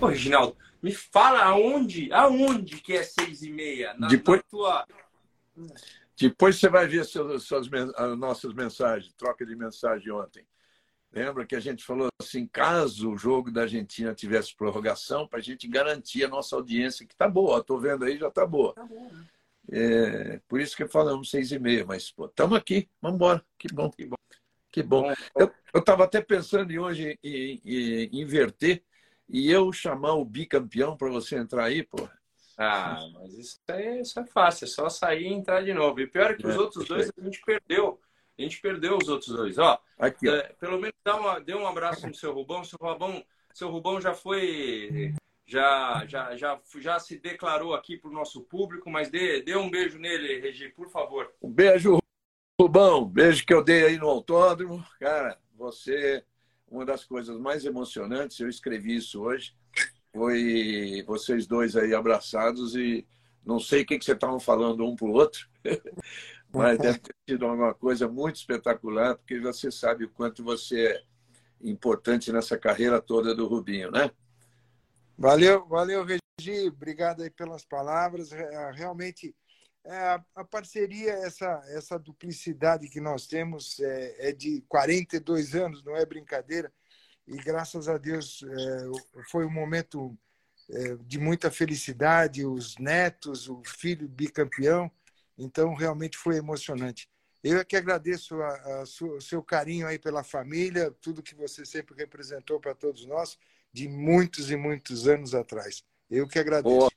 Ô, Reginaldo, me fala aonde, aonde que é seis e meia? Na, Depois... na tua... Depois você vai ver suas, suas, as nossas mensagens, troca de mensagem ontem. Lembra que a gente falou assim, caso o jogo da Argentina tivesse prorrogação, para a gente garantir a nossa audiência, que está boa. Estou vendo aí, já está boa. Tá bom, né? é, por isso que falamos seis e meia, mas estamos aqui, vamos embora. Que bom, que bom. Que bom. Eu estava até pensando em hoje em, em, em, inverter e eu chamar o bicampeão para você entrar aí, pô. Ah, mas isso é, isso é fácil, é só sair e entrar de novo. E pior é que os é, outros dois a gente perdeu. A gente perdeu os outros dois. Ó, Aqui, ó. É, pelo menos dá uma, dê um abraço no seu Rubão. Seu Rubão, seu Rubão já foi. Já, já, já, já se declarou aqui para o nosso público, mas dê, dê um beijo nele, Regi, por favor. Um beijo, Rubão. Beijo que eu dei aí no autódromo. Cara, você, uma das coisas mais emocionantes, eu escrevi isso hoje, foi vocês dois aí abraçados e não sei o que, que vocês estavam falando um para o outro, mas deve ter sido uma coisa muito espetacular, porque você sabe o quanto você é importante nessa carreira toda do Rubinho, né? Valeu, valeu, Regi. Obrigado aí pelas palavras. É, realmente, é, a parceria, essa, essa duplicidade que nós temos é, é de 42 anos, não é brincadeira. E graças a Deus é, foi um momento é, de muita felicidade. Os netos, o filho bicampeão. Então, realmente foi emocionante. Eu é que agradeço a, a sua, o seu carinho aí pela família, tudo que você sempre representou para todos nós, de muitos e muitos anos atrás. Eu que agradeço. Boa.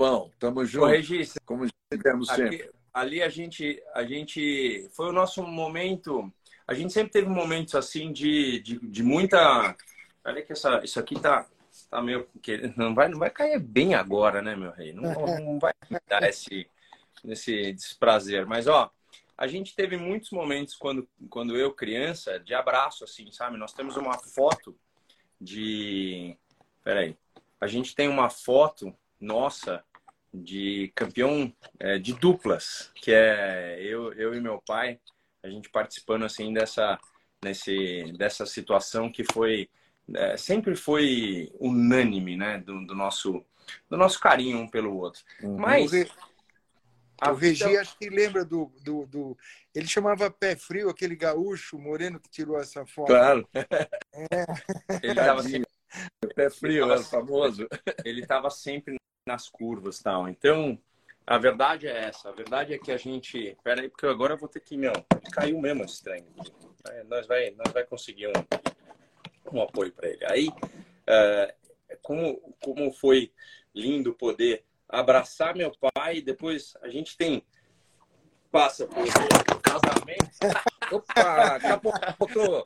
Rubão, tamo junto. Regis, como tivemos sempre. Ali a gente, a gente. Foi o nosso momento. A gente sempre teve momentos assim de, de, de muita. Olha que essa, isso aqui tá, tá meio. Não vai, não vai cair bem agora, né, meu rei? Não, não vai dar esse nesse desprazer. Mas, ó, a gente teve muitos momentos quando, quando eu, criança, de abraço, assim, sabe? Nós temos uma foto de. Peraí. A gente tem uma foto nossa de campeão é, de duplas, que é eu, eu e meu pai, a gente participando, assim, dessa, nesse, dessa situação que foi. É, sempre foi unânime, né? Do, do, nosso, do nosso carinho um pelo outro. Uhum. Mas a o Regi, vida... acho que lembra do, do, do, Ele chamava Pé Frio, aquele gaúcho moreno que tirou essa foto. Claro. É. Ele estava sempre. Pé Frio, é famoso. Ele estava sempre nas curvas tal. Então, a verdade é essa. A verdade é que a gente. Pera aí, porque agora eu vou ter que. Meu, caiu mesmo esse trem. É, nós, vai, nós vai conseguir um, um apoio para ele. Aí, é, como, como foi lindo poder abraçar meu pai. Depois a gente tem passa por casamento. Opa, capotou.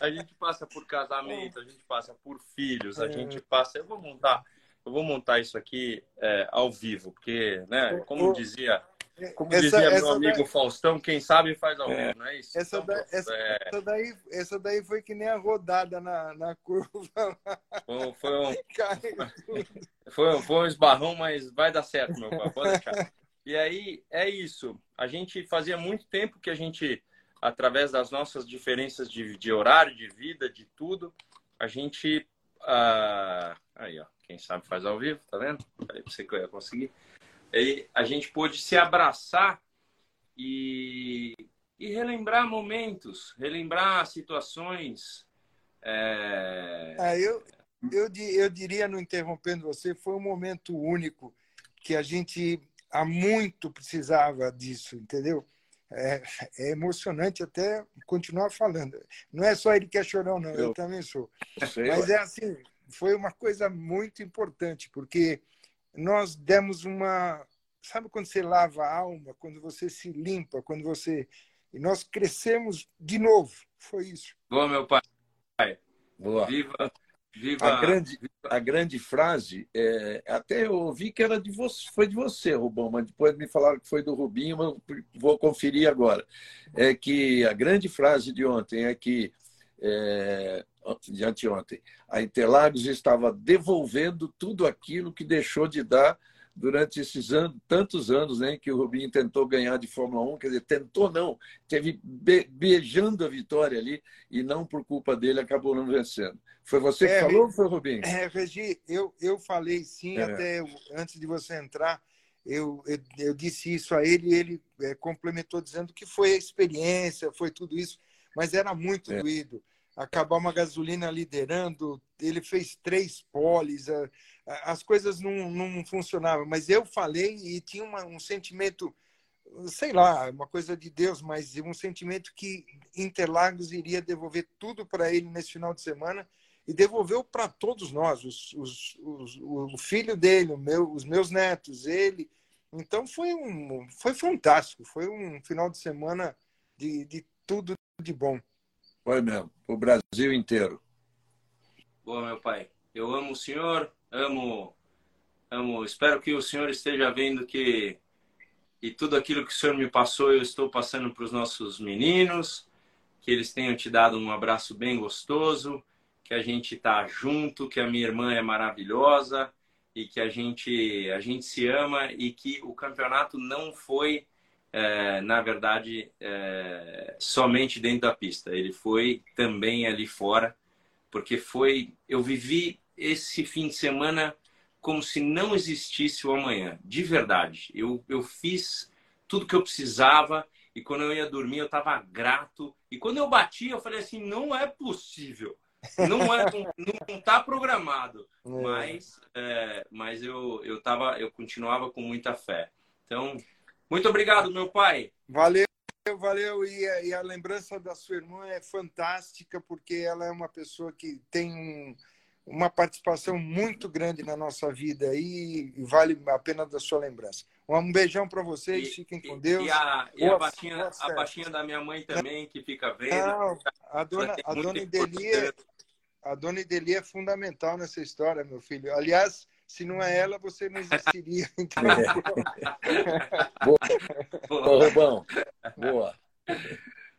a gente passa por casamento, a gente passa por filhos, a gente passa. Eu vou montar, eu vou montar isso aqui é, ao vivo, porque, né? Como dizia como essa, dizia essa meu amigo daí... Faustão, quem sabe faz ao é. não é isso? Essa, então, da, essa, é... essa, daí, essa daí foi que nem a rodada na, na curva. Foi, foi, um, foi, um, foi um esbarrão, mas vai dar certo, meu pai, pode deixar. E aí, é isso. A gente fazia muito tempo que a gente, através das nossas diferenças de, de horário, de vida, de tudo, a gente... Ah, aí, ó, quem sabe faz ao vivo, tá vendo? Falei pra você que eu ia conseguir a gente pôde se abraçar e, e relembrar momentos, relembrar situações. É... Ah, eu, eu, eu diria, não interrompendo você, foi um momento único que a gente há muito precisava disso, entendeu? É, é, emocionante até continuar falando. Não é só ele que é chorão, não, eu, eu também sou. Sei, Mas é assim, foi uma coisa muito importante, porque nós demos uma. Sabe quando você lava a alma, quando você se limpa, quando você. E nós crescemos de novo. Foi isso. Boa, meu pai. Boa. Viva, viva. A grande, a grande frase, é, até eu ouvi que era de você, foi de você, Rubão, mas depois me falaram que foi do Rubinho, mas vou conferir agora. É que a grande frase de ontem é que é, de anteontem, a Interlagos estava devolvendo tudo aquilo que deixou de dar durante esses anos, tantos anos né, que o Rubinho tentou ganhar de Fórmula 1, quer dizer, tentou não, teve be beijando a vitória ali e não por culpa dele acabou não vencendo. Foi você que é, falou ou foi o Rubinho? É, Regi, eu, eu falei sim, é. até antes de você entrar, eu, eu, eu, disse isso a ele e ele é, complementou dizendo que foi a experiência, foi tudo isso, mas era muito é. doído. Acabar uma gasolina liderando, ele fez três poles, as coisas não, não funcionavam. Mas eu falei e tinha uma, um sentimento, sei lá, uma coisa de Deus, mas um sentimento que Interlagos iria devolver tudo para ele nesse final de semana e devolveu para todos nós, os, os, os, o filho dele, meu, os meus netos, ele. Então foi um foi fantástico, foi um final de semana de, de tudo de bom. Foi mesmo, o Brasil inteiro. Boa, meu pai. Eu amo o senhor, amo, amo. Espero que o senhor esteja vendo que e tudo aquilo que o senhor me passou eu estou passando para os nossos meninos, que eles tenham te dado um abraço bem gostoso, que a gente está junto, que a minha irmã é maravilhosa e que a gente a gente se ama e que o campeonato não foi é, na verdade é, somente dentro da pista ele foi também ali fora porque foi eu vivi esse fim de semana como se não existisse o amanhã, de verdade. Eu, eu fiz tudo que eu precisava e quando eu ia dormir eu estava grato. E quando eu bati, eu falei assim: não é possível. Não é, não está programado, é. mas, é, mas eu, eu, tava, eu continuava com muita fé. Então, muito obrigado, meu pai. Valeu, valeu. E a, e a lembrança da sua irmã é fantástica, porque ela é uma pessoa que tem um uma participação muito grande na nossa vida e vale a pena da sua lembrança. Um beijão para vocês, e, fiquem com Deus. E a, e a, baixinha, a baixinha da minha mãe também, que fica vendo. Não, a dona, a dona Ideli a dona Ideli é fundamental nessa história, meu filho. Aliás, se não é ela, você não existiria. Então... Boa, Rubão. Boa.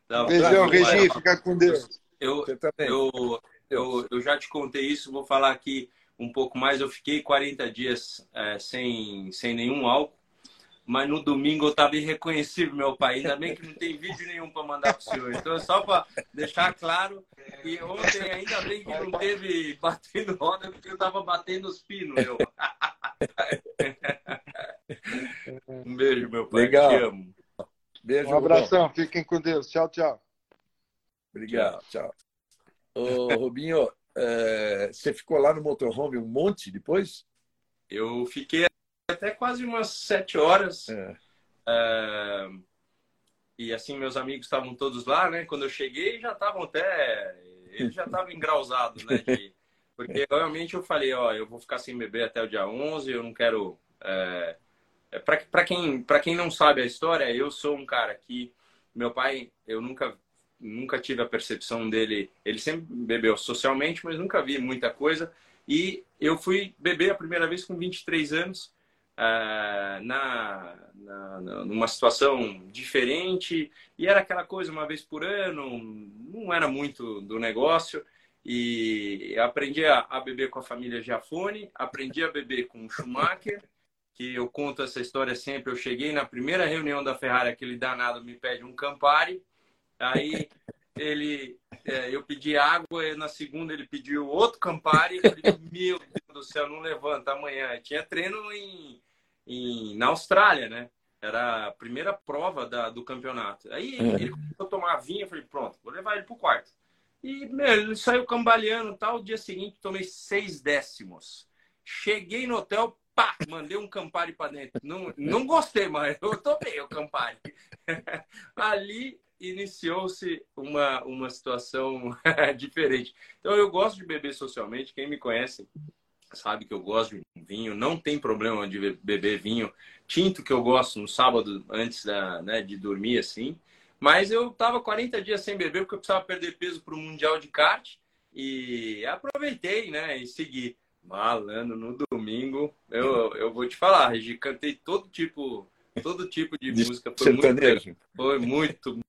Não, Beijão, Regi, fica com Deus. Eu, eu, eu, eu já te contei isso, vou falar aqui um pouco mais. Eu fiquei 40 dias é, sem, sem nenhum álcool, mas no domingo eu estava irreconhecível, meu pai. Ainda bem que não tem vídeo nenhum para mandar para o senhor. Então, só para deixar claro, e ontem ainda bem que não teve batendo roda, porque eu estava batendo os pinos, meu. Um beijo, meu pai. Legal. Te amo. Beijo, um abração, fiquem com Deus. Tchau, tchau. Obrigado, tchau. Ô, Rubinho, é, você ficou lá no motorhome um monte depois? Eu fiquei até quase umas sete horas. É. É, e assim, meus amigos estavam todos lá, né? Quando eu cheguei, já estavam até. Eles já estavam engrausados, né? De, porque realmente eu falei: ó, eu vou ficar sem beber até o dia 11, eu não quero. É, é para quem, quem não sabe a história, eu sou um cara que. Meu pai, eu nunca nunca tive a percepção dele. Ele sempre bebeu socialmente, mas nunca vi muita coisa. E eu fui beber a primeira vez com 23 anos, uh, na, na, numa situação diferente. E era aquela coisa, uma vez por ano, não era muito do negócio. E aprendi a, a beber com a família Giafone, aprendi a beber com o Schumacher, que eu conto essa história sempre. Eu cheguei na primeira reunião da Ferrari, aquele danado me pede um Campari Aí ele, é, eu pedi água, na segunda ele pediu outro Campari. Eu falei, meu Deus do céu, não levanta amanhã. Tinha treino em, em, na Austrália, né? Era a primeira prova da, do campeonato. Aí ele, ele começou a tomar vinho, eu falei, pronto, vou levar ele pro quarto. E, meu, ele saiu cambaleando tal. O dia seguinte, tomei seis décimos. Cheguei no hotel, pá, mandei um Campari para dentro. Não, não gostei, mas eu tomei o Campari. Ali iniciou-se uma, uma situação diferente. Então, eu gosto de beber socialmente. Quem me conhece sabe que eu gosto de vinho. Não tem problema de beber vinho tinto, que eu gosto no sábado antes da, né, de dormir, assim. Mas eu estava 40 dias sem beber porque eu precisava perder peso para o Mundial de Kart. E aproveitei, né, e segui. Malandro, no domingo, eu, eu vou te falar, Regi, cantei todo tipo todo tipo de música. Foi muito, foi muito,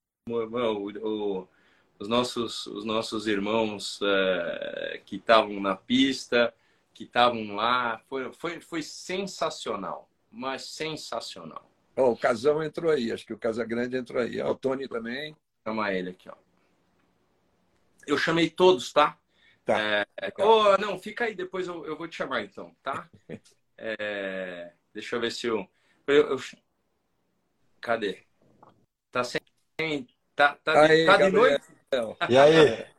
o, os, nossos, os nossos irmãos é, que estavam na pista, que estavam lá, foi, foi, foi sensacional. mas sensacional. Oh, o Casão entrou aí, acho que o Casagrande entrou aí. Oh, o Tony também. Chama ele aqui, ó. Eu chamei todos, tá? Tá. É, oh, não, fica aí, depois eu, eu vou te chamar então, tá? É, deixa eu ver se eu, eu, eu. Cadê? Tá sem. Tá, tá, aí, tá de noite? E aí?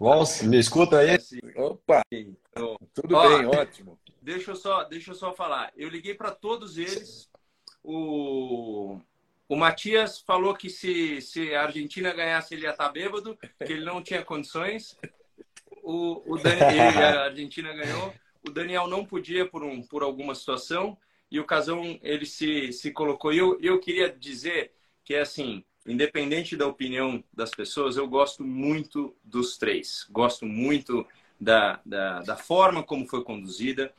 Vamos, me escuta aí? Opa! Então, Tudo Ó, bem, ótimo. Deixa eu só, deixa eu só falar. Eu liguei para todos eles. O, o Matias falou que se, se a Argentina ganhasse, ele ia estar bêbado, que ele não tinha condições. O, o ele, a Argentina ganhou. O Daniel não podia por, um, por alguma situação. E o Casão, ele se, se colocou. E eu, eu queria dizer que, é assim, independente da opinião das pessoas, eu gosto muito dos três. Gosto muito da, da, da forma como foi conduzida.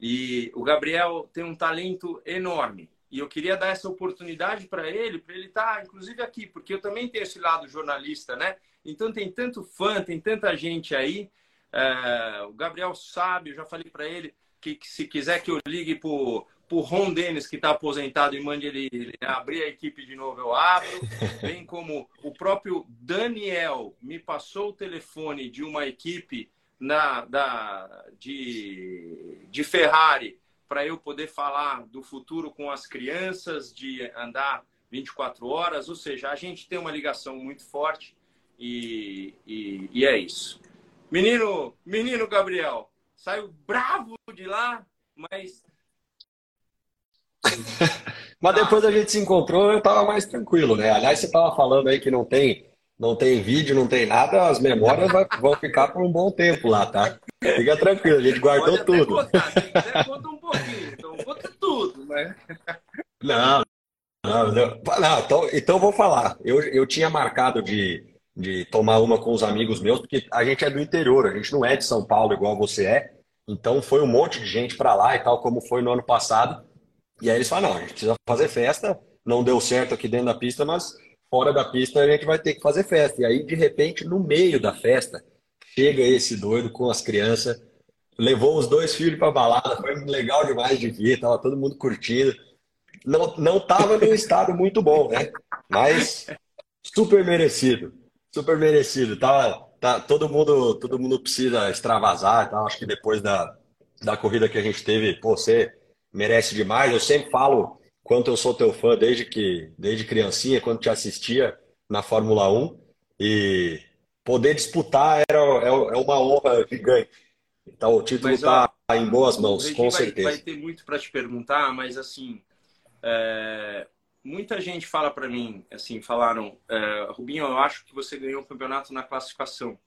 E o Gabriel tem um talento enorme. E eu queria dar essa oportunidade para ele, para ele estar, inclusive, aqui, porque eu também tenho esse lado jornalista, né? Então tem tanto fã, tem tanta gente aí. É, o Gabriel sabe, eu já falei para ele que, que, se quiser que eu ligue para o Ron Dennis, que está aposentado, e mande ele, ele abrir a equipe de novo, eu abro. Bem como o próprio Daniel me passou o telefone de uma equipe na, da, de, de Ferrari para eu poder falar do futuro com as crianças, de andar 24 horas. Ou seja, a gente tem uma ligação muito forte e, e, e é isso. Menino, menino Gabriel, saiu bravo de lá, mas Mas depois a gente se encontrou, eu tava mais tranquilo, né? Aliás, você tava falando aí que não tem, não tem vídeo, não tem nada, as memórias vão ficar por um bom tempo lá, tá? Fica tranquilo, a gente guardou pode tudo. contar. Se quiser, conta um pouquinho. Então, conta tudo, né? Não, não, não. Não, então, então eu vou falar. Eu, eu tinha marcado de, de tomar uma com os amigos meus, porque a gente é do interior, a gente não é de São Paulo igual você é. Então foi um monte de gente para lá e tal, como foi no ano passado. E aí eles falaram, não, a gente precisa fazer festa. Não deu certo aqui dentro da pista, mas fora da pista a gente vai ter que fazer festa. E aí, de repente, no meio da festa, chega esse doido com as crianças, levou os dois filhos para balada, foi legal demais de ver, tava todo mundo curtindo. Não, não tava num estado muito bom, né? Mas super merecido, super merecido. Tava, tá, todo mundo, todo mundo precisa extravasar, tal. Acho que depois da, da corrida que a gente teve, pô, você merece demais. Eu sempre falo quanto eu sou teu fã desde que, desde criancinha, quando te assistia na Fórmula 1 e poder disputar era, é, é uma honra gigante. Então o título está em boas mãos, com vai, certeza. vai ter muito para te perguntar, mas assim, é, muita gente fala para mim, assim, falaram, é, Rubinho, eu acho que você ganhou o campeonato na classificação.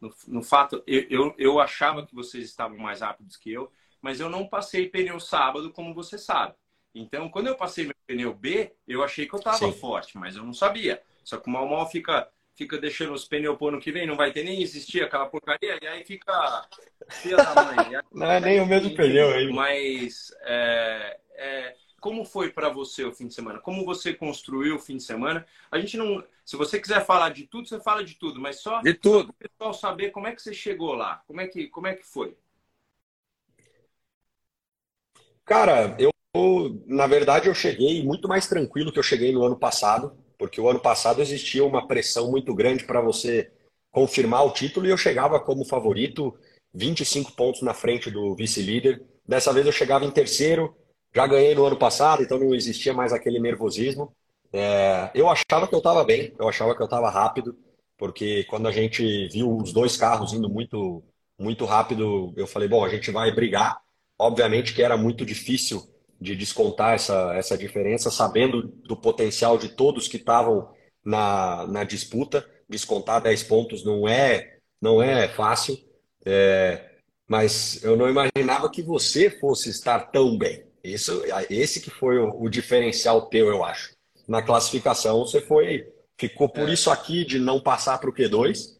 No, no fato, eu, eu, eu achava que vocês estavam mais rápidos que eu, mas eu não passei pneu sábado, como você sabe. Então, quando eu passei meu pneu B, eu achei que eu estava forte, mas eu não sabia. Só que o mal mal fica, fica deixando os pneus pro ano que vem, não vai ter nem existir aquela porcaria, e aí fica filha da mãe. Aí- Não é nem o mesmo pneu aí. Mas é, é, como foi para você o fim de semana? Como você construiu o fim de semana? A gente não. Se você quiser falar de tudo, você fala de tudo, mas só De tudo. o pessoal saber como é que você chegou lá. Como é que, como é que foi? Cara, eu, na verdade, eu cheguei muito mais tranquilo que eu cheguei no ano passado, porque o ano passado existia uma pressão muito grande para você confirmar o título e eu chegava como favorito, 25 pontos na frente do vice-líder. Dessa vez eu chegava em terceiro, já ganhei no ano passado, então não existia mais aquele nervosismo. É, eu achava que eu estava bem, eu achava que eu estava rápido, porque quando a gente viu os dois carros indo muito, muito rápido, eu falei, bom, a gente vai brigar. Obviamente que era muito difícil de descontar essa, essa diferença, sabendo do potencial de todos que estavam na, na disputa. Descontar 10 pontos não é, não é fácil, é, mas eu não imaginava que você fosse estar tão bem. Isso, esse que foi o, o diferencial teu, eu acho. Na classificação você foi, ficou por isso aqui de não passar para o Q2,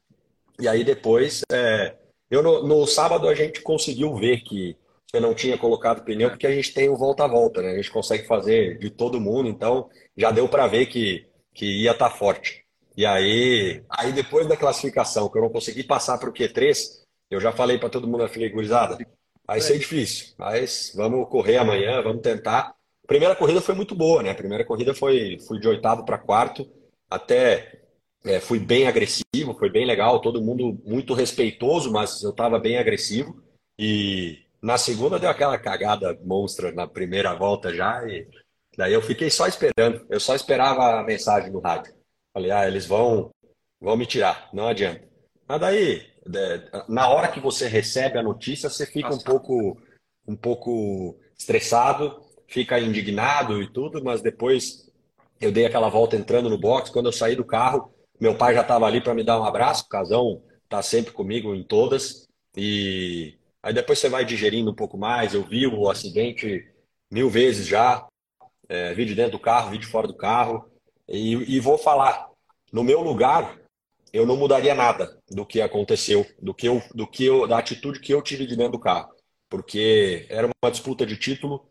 e aí depois, é, eu no, no sábado a gente conseguiu ver que você não tinha colocado pneu, porque a gente tem o volta a volta, né? A gente consegue fazer de todo mundo, então já deu para ver que, que ia estar forte. E aí, aí depois da classificação, que eu não consegui passar para o Q3, eu já falei para todo mundo, eu falei, gurizada, vai ser difícil, mas vamos correr amanhã, vamos tentar. Primeira corrida foi muito boa, né? Primeira corrida foi fui de oitavo para quarto, até é, fui bem agressivo, foi bem legal, todo mundo muito respeitoso, mas eu estava bem agressivo. E na segunda deu aquela cagada monstra na primeira volta já, e daí eu fiquei só esperando. Eu só esperava a mensagem no rádio. Falei, ah, eles vão, vão me tirar, não adianta. Mas daí, na hora que você recebe a notícia, você fica Nossa. um pouco, um pouco estressado, fica indignado e tudo, mas depois eu dei aquela volta entrando no box. Quando eu saí do carro, meu pai já estava ali para me dar um abraço. O Casão está sempre comigo em todas. E Aí depois você vai digerindo um pouco mais. Eu vi o acidente mil vezes já. É, vi de dentro do carro, vi de fora do carro. E, e vou falar, no meu lugar, eu não mudaria nada do que aconteceu, do que eu, do que eu, da atitude que eu tive de dentro do carro, porque era uma disputa de título,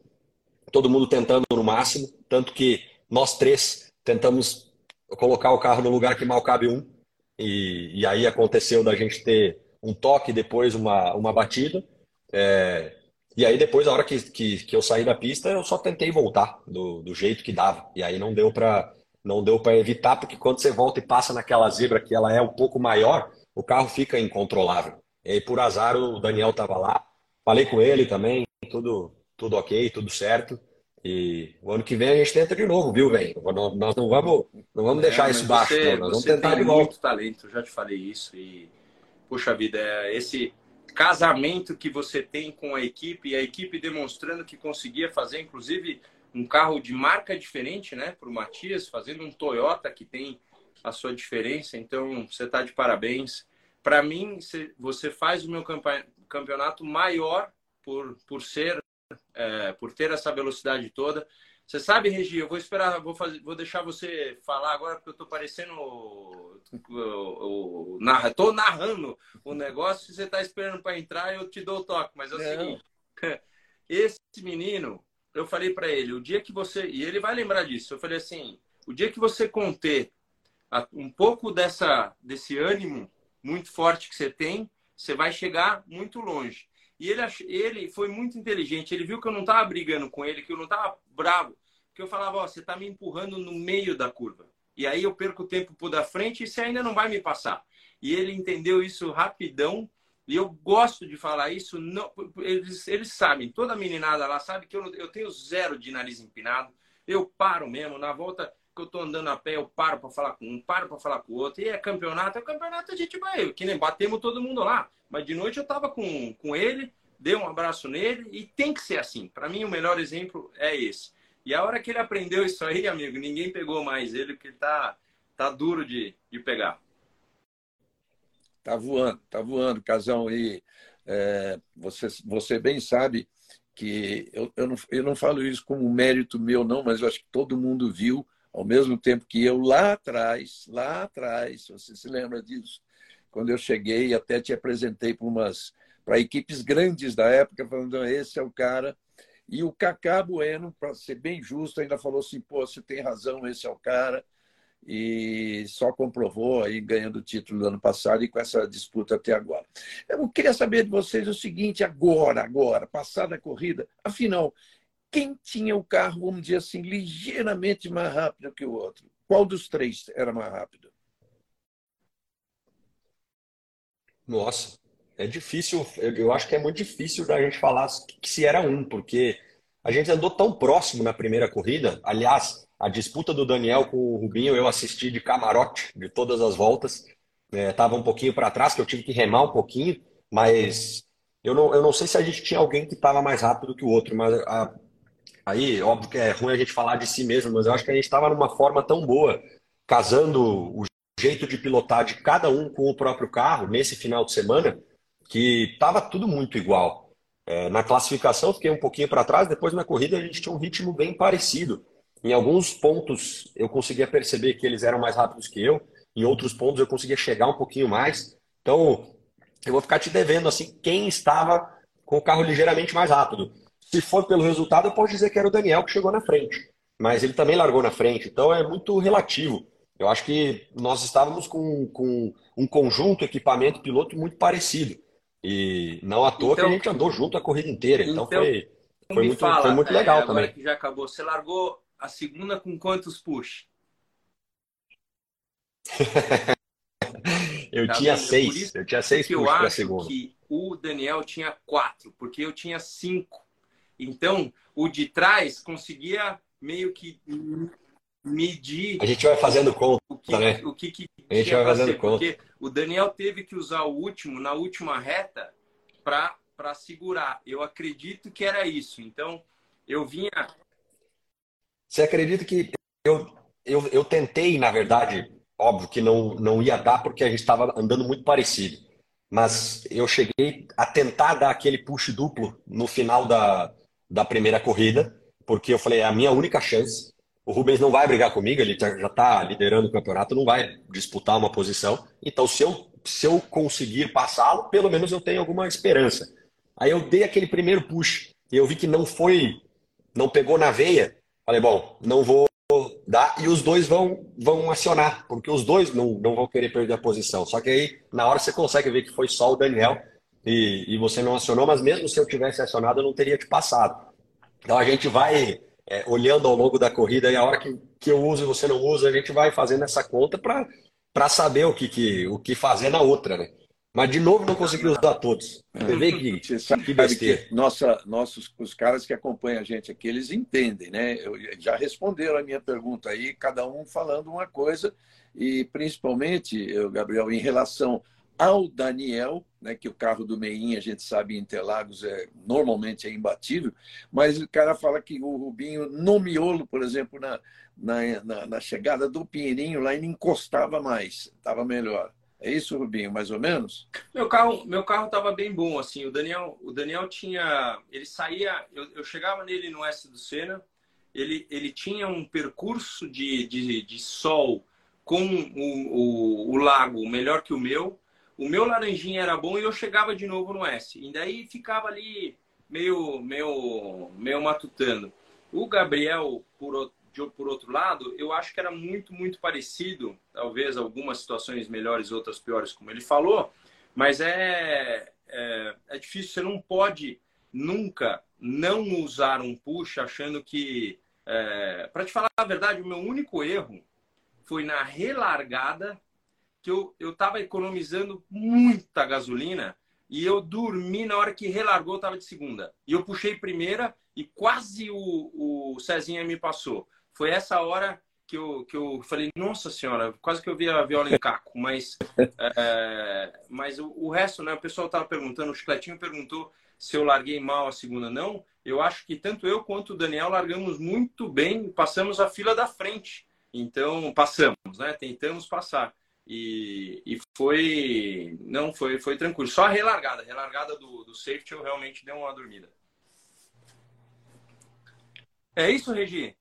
todo mundo tentando no máximo, tanto que nós três tentamos colocar o carro no lugar que mal cabe um, e, e aí aconteceu da gente ter um toque, depois uma, uma batida. É, e aí depois, a hora que, que, que, eu saí da pista, eu só tentei voltar do, do jeito que dava. E aí não deu para não deu para evitar, porque quando você volta e passa naquela zebra que ela é um pouco maior, o carro fica incontrolável. E aí, por azar, o Daniel estava lá. Falei com ele também, tudo, tudo ok, tudo certo. E o ano que vem a gente tenta de novo, viu, velho? Nós não vamos, não vamos é, deixar isso baixo, você, não. Nós vamos tentar de volta. muito talento, já te falei isso. E puxa vida, é esse casamento que você tem com a equipe e a equipe demonstrando que conseguia fazer, inclusive, um carro de marca diferente, né, para o Matias, fazendo um Toyota que tem a sua diferença. Então, você está de parabéns. Para mim, você faz o meu campeonato maior por, por ser, é, por ter essa velocidade toda. Você sabe, Regi, eu vou esperar, vou, fazer, vou deixar você falar agora, porque eu estou parecendo. Narra, tô narrando o negócio, se você está esperando para entrar, eu te dou o toque. Mas é o Não. seguinte: esse menino, eu falei para ele, o dia que você. E ele vai lembrar disso, eu falei assim: o dia que você conter um pouco dessa, desse ânimo muito forte que você tem, você vai chegar muito longe. E ele, ele foi muito inteligente. Ele viu que eu não estava brigando com ele, que eu não estava bravo. Que eu falava, ó, você está me empurrando no meio da curva. E aí eu perco o tempo por da frente e você ainda não vai me passar. E ele entendeu isso rapidão. E eu gosto de falar isso. Não, eles, eles sabem, toda meninada lá sabe que eu, eu tenho zero de nariz empinado. Eu paro mesmo. Na volta que eu tô andando a pé, eu paro para falar com um, paro para falar com o outro. E é campeonato, é campeonato, a gente vai. Que nem batemos todo mundo lá. Mas de noite eu tava com, com ele, dei um abraço nele e tem que ser assim. Para mim, o melhor exemplo é esse. E a hora que ele aprendeu isso aí, amigo, ninguém pegou mais ele, porque tá, tá duro de, de pegar. Tá voando, tá voando, Casão. E é, você, você bem sabe que eu, eu, não, eu não falo isso como mérito meu, não, mas eu acho que todo mundo viu, ao mesmo tempo que eu lá atrás, lá atrás, você se lembra disso, quando eu cheguei, até te apresentei para umas para equipes grandes da época, falando, esse é o cara. E o Cacá Bueno, para ser bem justo, ainda falou assim, pô, você tem razão, esse é o cara. E só comprovou aí ganhando o título do ano passado e com essa disputa até agora. Eu queria saber de vocês o seguinte, agora, agora, passada a corrida, afinal, quem tinha o carro, vamos dizer assim, ligeiramente mais rápido que o outro? Qual dos três era mais rápido? Nossa, é difícil, eu acho que é muito difícil da gente falar que se era um, porque a gente andou tão próximo na primeira corrida. Aliás, a disputa do Daniel com o Rubinho eu assisti de camarote de todas as voltas. É, um pouquinho para trás, que eu tive que remar um pouquinho, mas eu não, eu não sei se a gente tinha alguém que estava mais rápido que o outro, mas a, aí, óbvio que é ruim a gente falar de si mesmo, mas eu acho que a gente estava numa forma tão boa, casando o jeito de pilotar de cada um com o próprio carro nesse final de semana, que estava tudo muito igual. É, na classificação fiquei um pouquinho para trás, depois na corrida a gente tinha um ritmo bem parecido. Em alguns pontos eu conseguia perceber que eles eram mais rápidos que eu, em outros pontos eu conseguia chegar um pouquinho mais. Então eu vou ficar te devendo assim quem estava com o carro ligeiramente mais rápido. Se for pelo resultado, eu posso dizer que era o Daniel que chegou na frente, mas ele também largou na frente, então é muito relativo. Eu acho que nós estávamos com, com um conjunto equipamento piloto muito parecido. E não à toa então, que a então gente andou junto a corrida inteira. Então, então foi, foi, muito, fala, foi muito legal é, também. que já acabou, você largou a segunda com quantos push? eu tá tinha vendo? seis. Eu tinha seis push para segunda. que o Daniel tinha quatro, porque eu tinha cinco. Então, o de trás conseguia meio que medir. A gente vai fazendo conta, o que, né? O que, que a gente vai fazendo conta. Porque o Daniel teve que usar o último na última reta para segurar. Eu acredito que era isso. Então, eu vinha. Você acredita que eu, eu, eu tentei, na verdade, óbvio que não, não ia dar porque a gente estava andando muito parecido. Mas eu cheguei a tentar dar aquele push duplo no final da, da primeira corrida, porque eu falei, é a minha única chance. O Rubens não vai brigar comigo, ele já está liderando o campeonato, não vai disputar uma posição. Então, se eu, se eu conseguir passá-lo, pelo menos eu tenho alguma esperança. Aí eu dei aquele primeiro push e eu vi que não foi, não pegou na veia. Falei, bom, não vou dar e os dois vão, vão acionar, porque os dois não, não vão querer perder a posição. Só que aí, na hora, você consegue ver que foi só o Daniel e, e você não acionou, mas mesmo se eu tivesse acionado, eu não teria te passado. Então a gente vai é, olhando ao longo da corrida e a hora que, que eu uso e você não usa, a gente vai fazendo essa conta para saber o que, que, o que fazer na outra, né? Mas de novo não consegui usar todos. Você vê que, você sabe que besteira. Que nossa, nossos, os caras que acompanham a gente aqui, eles entendem, né? Eu, já responderam a minha pergunta aí, cada um falando uma coisa, e principalmente, eu, Gabriel, em relação ao Daniel, né, que o carro do Meinha, a gente sabe, em Interlagos é, normalmente é imbatível, mas o cara fala que o Rubinho, no miolo, por exemplo, na, na, na, na chegada do Pinheirinho, lá ele encostava mais, estava melhor. É isso, Rubinho, mais ou menos? Meu carro, meu carro estava bem bom, assim. O Daniel, o Daniel tinha, ele saía, eu, eu chegava nele no S do Senna, ele, ele tinha um percurso de, de, de sol com o, o, o lago melhor que o meu, o meu laranjinha era bom e eu chegava de novo no S. E daí ficava ali meio, meio, meio matutando. O Gabriel, por, por outro lado, eu acho que era muito, muito parecido. Talvez algumas situações melhores, outras piores, como ele falou. Mas é, é, é difícil. Você não pode nunca não usar um push achando que... É, Para te falar a verdade, o meu único erro foi na relargada que eu estava economizando muita gasolina e eu dormi na hora que relargou, estava de segunda. E eu puxei primeira e quase o, o Cezinha me passou. Foi essa hora que eu, que eu falei, nossa senhora, quase que eu vi a viola em caco. Mas, é, mas o, o, resto, né? O pessoal estava perguntando, o Chicletinho perguntou se eu larguei mal a segunda. Não, eu acho que tanto eu quanto o Daniel largamos muito bem, passamos a fila da frente. Então, passamos, né? Tentamos passar. E, e foi. Não, foi, foi tranquilo. Só a relargada. A relargada do, do safety eu realmente dei uma dormida. É isso, Regi?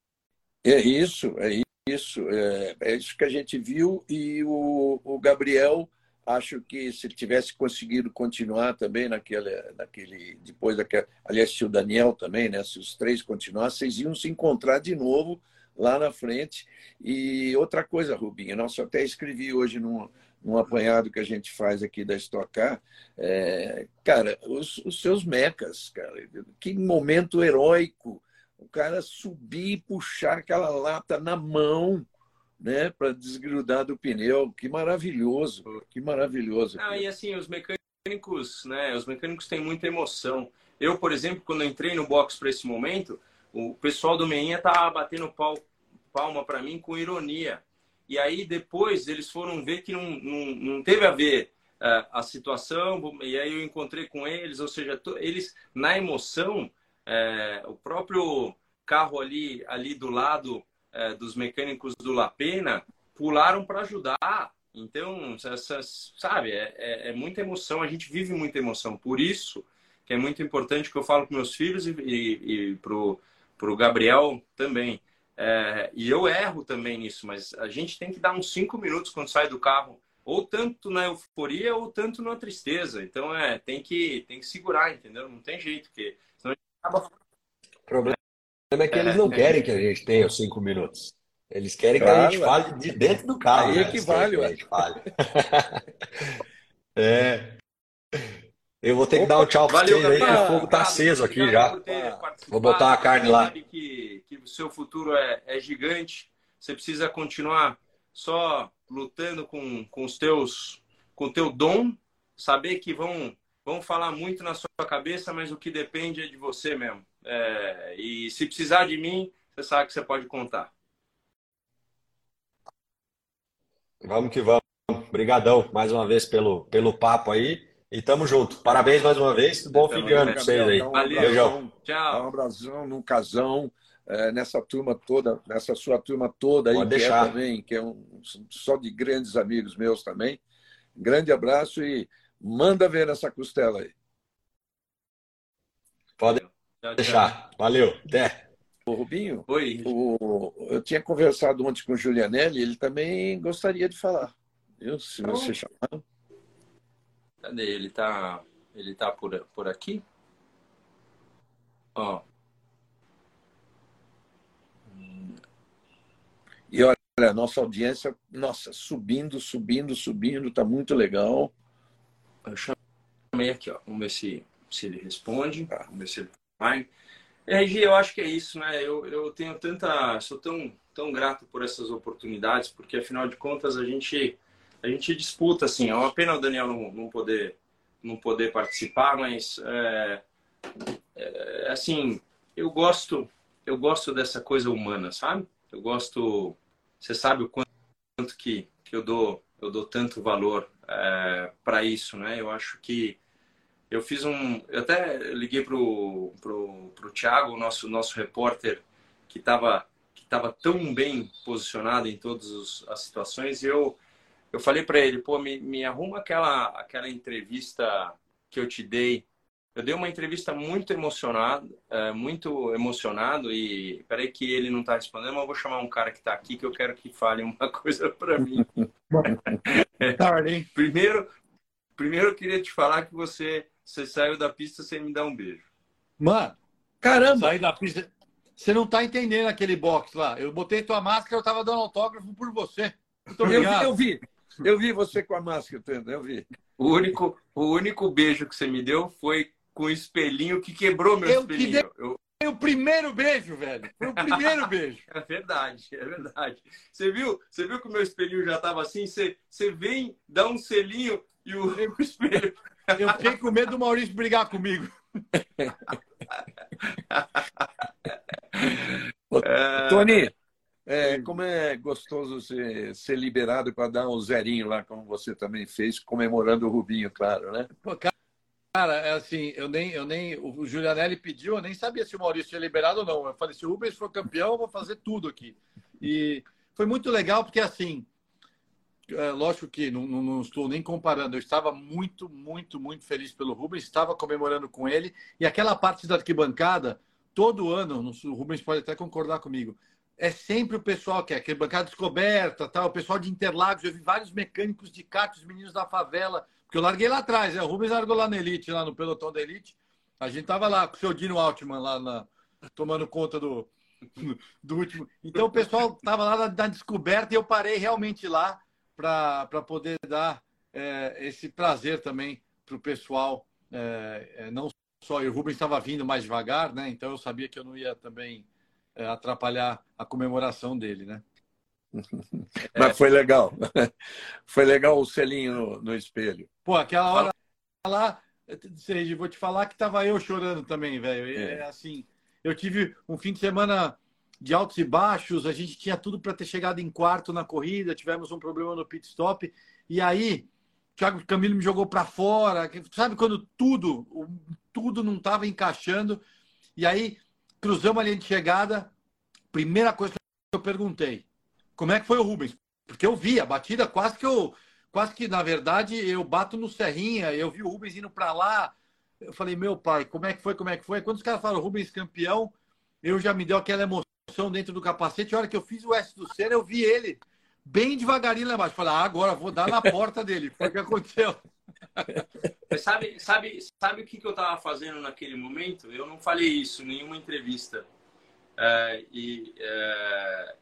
É isso, é isso. É, é isso que a gente viu. E o, o Gabriel, acho que se tivesse conseguido continuar também naquele, naquele depois daquela. Aliás, se o Daniel também, né? Se os três continuassem, vocês iam se encontrar de novo lá na frente. E outra coisa, Rubinho, nós até escrevi hoje num, num apanhado que a gente faz aqui da Stock Car, é, cara, os, os seus mecas, cara, que momento heróico. O cara subir e puxar aquela lata na mão, né, para desgrudar do pneu. Que maravilhoso, que maravilhoso. Ah, e assim, os mecânicos, né, os mecânicos têm muita emoção. Eu, por exemplo, quando entrei no box para esse momento, o pessoal do Meinha tá batendo pau, palma para mim com ironia. E aí depois eles foram ver que não, não, não teve a ver uh, a situação, e aí eu encontrei com eles, ou seja, eles na emoção, uh, o próprio carro ali, ali do lado uh, dos mecânicos do La Pena pularam para ajudar. Então, essas, sabe, é, é, é, muita emoção, a gente vive muita emoção. Por isso que é muito importante que eu falo com meus filhos e, e, e para o Gabriel também. É, e eu erro também nisso, mas a gente tem que dar uns cinco minutos quando sai do carro, ou tanto na euforia ou tanto na tristeza. Então é, tem que tem que segurar, entendeu? Não tem jeito, porque senão a gente acaba. O problema é que eles não é. querem que a gente tenha os cinco minutos. Eles querem claro, que a gente fale de dentro do carro. Aí é né? que vale, que a gente fale. é. Eu vou ter que dar um tchau para vocês aí, que o fogo tá aceso aqui já. Vou botar a carne lá. Sabe que, que o seu futuro é, é gigante. Você precisa continuar só lutando com, com os teus com o teu dom, saber que vão vão falar muito na sua cabeça, mas o que depende é de você mesmo. É, e se precisar de mim, você sabe que você pode contar. Vamos que vamos. Obrigadão mais uma vez pelo, pelo papo aí. E tamo junto. Parabéns mais uma vez. Bom fim de ano pra vocês aí. Valeu. Beijão. Tchau. Um abração num casão, é, nessa turma toda, nessa sua turma toda aí, Pode que é deixar. é também, que é um, só de grandes amigos meus também. Grande abraço e manda ver essa costela aí. Pode deixar. Valeu. Até. O Rubinho, Oi. O, eu tinha conversado ontem com o Julianelli, ele também gostaria de falar. Viu? Se você chamar. Cadê? Ele tá, ele tá por, por aqui? Ó. E olha, a nossa audiência, nossa, subindo, subindo, subindo, tá muito legal. Eu chamei aqui, ó. Vamos ver se, se ele responde. Tá. Vamos ver se ele vai. RG, eu acho que é isso, né? Eu, eu tenho tanta. Sou tão, tão grato por essas oportunidades, porque afinal de contas a gente a gente disputa, assim. É uma pena o Daniel não, não poder não poder participar, mas é, é, assim, eu gosto eu gosto dessa coisa humana, sabe? Eu gosto, você sabe o quanto, quanto que, que eu dou eu dou tanto valor é, para isso, né? Eu acho que eu fiz um, eu até liguei pro pro, pro Thiago, nosso nosso repórter que estava que tava tão bem posicionado em todas as situações, e eu eu falei para ele, pô, me, me arruma aquela, aquela entrevista que eu te dei. Eu dei uma entrevista muito emocionado, é, muito emocionado e peraí que ele não está respondendo, mas eu vou chamar um cara que está aqui que eu quero que fale uma coisa para mim. primeiro, primeiro eu queria te falar que você, você saiu da pista sem me dar um beijo. Mano, caramba! Saí da pista. Você não está entendendo aquele box lá. Eu botei tua máscara, eu estava dando autógrafo por você. Muito obrigado. Eu vi, eu vi. Eu vi você com a máscara, eu vi. O único, o único beijo que você me deu foi com o espelhinho que quebrou meu eu espelhinho. Dei... Eu... Foi o primeiro beijo, velho. Foi o primeiro beijo. É verdade, é verdade. Você viu, você viu que o meu espelhinho já estava assim? Você, você vem, dá um selinho e o, o espelho. Eu fiquei com medo do Maurício brigar comigo. é... Tony, é, como é gostoso ser, ser liberado para dar um zerinho lá, como você também fez, comemorando o Rubinho, claro, né? Pô, cara, é assim, eu nem, eu nem. O Julianelli pediu, eu nem sabia se o Maurício tinha liberado ou não. Eu falei, se o Rubens for campeão, eu vou fazer tudo aqui. E foi muito legal, porque assim. É, lógico que não, não, não, estou nem comparando, eu estava muito, muito, muito feliz pelo Rubens, estava comemorando com ele, e aquela parte da arquibancada, todo ano, o Rubens pode até concordar comigo, é sempre o pessoal que é aquele bancada descoberta, tal, o pessoal de Interlagos. Eu vi vários mecânicos de kart, os meninos da favela, porque eu larguei lá atrás, né? O Rubens largou lá na Elite, lá no pelotão da Elite. A gente tava lá com o seu Dino Altman lá na, tomando conta do, do último. Então o pessoal tava lá na, na descoberta e eu parei realmente lá para poder dar é, esse prazer também para o pessoal. É, é, não só o Rubens estava vindo mais devagar, né? Então eu sabia que eu não ia também atrapalhar a comemoração dele, né? Mas foi legal. Foi legal o selinho no, no espelho. Pô, aquela hora lá, Sérgio, vou te falar que tava eu chorando também, velho. É. é. assim, eu tive um fim de semana de altos e baixos, a gente tinha tudo para ter chegado em quarto na corrida, tivemos um problema no pit stop, e aí o Thiago Camilo me jogou para fora, sabe quando tudo, tudo não estava encaixando, e aí cruzamos a linha de chegada. Primeira coisa que eu perguntei: como é que foi o Rubens? Porque eu vi a batida quase que eu. Quase que, na verdade, eu bato no Serrinha, eu vi o Rubens indo para lá. Eu falei, meu pai, como é que foi? Como é que foi? Quando os caras falaram Rubens campeão, eu já me deu aquela emoção dentro do capacete. A hora que eu fiz o S do Senna, eu vi ele bem devagarinho lá embaixo. Falei, ah, agora vou dar na porta dele. Foi o que aconteceu. Sabe, sabe, sabe o que, eu estava fazendo naquele momento? Eu não falei isso em nenhuma entrevista. É, e é,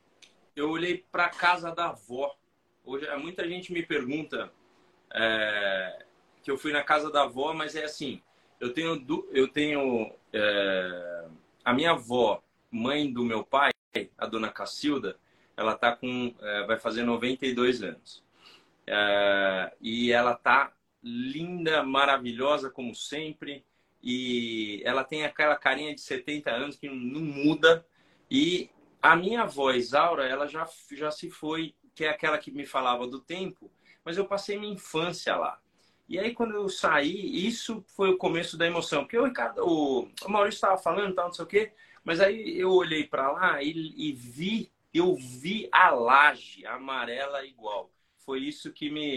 eu olhei para casa da avó. Hoje, muita gente me pergunta é, que eu fui na casa da avó, mas é assim, eu tenho, eu tenho é, a minha avó, mãe do meu pai, a dona Cacilda, ela tá com, é, vai fazer 92 anos. É, e ela tá linda, maravilhosa como sempre. E ela tem aquela carinha de 70 anos que não muda. E a minha avó, Isaura, ela já, já se foi, que é aquela que me falava do tempo, mas eu passei minha infância lá. E aí, quando eu saí, isso foi o começo da emoção. Porque o Ricardo, o Maurício estava falando, tal, não sei o quê, mas aí eu olhei para lá e, e vi, eu vi a laje amarela igual. Foi isso que me,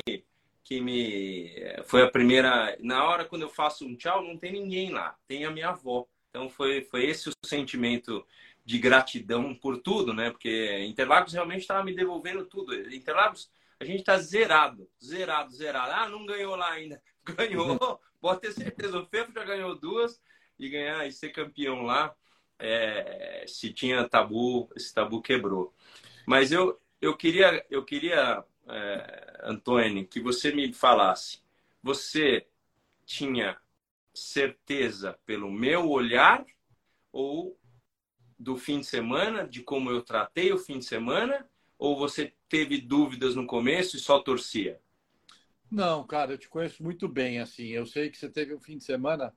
que me foi a primeira. Na hora quando eu faço um tchau, não tem ninguém lá, tem a minha avó. Então foi, foi esse o sentimento de gratidão por tudo, né? Porque Interlagos realmente estava me devolvendo tudo. Interlagos, a gente está zerado, zerado, zerado. Ah, não ganhou lá ainda. Ganhou, pode ter certeza. O Fefo já ganhou duas e ganhar e ser campeão lá. É, se tinha tabu, esse tabu quebrou. Mas eu, eu queria, eu queria é, Antônio, que você me falasse. Você tinha certeza pelo meu olhar ou do fim de semana, de como eu tratei o fim de semana? Ou você teve dúvidas no começo e só torcia? Não, cara, eu te conheço muito bem, assim. Eu sei que você teve um fim de semana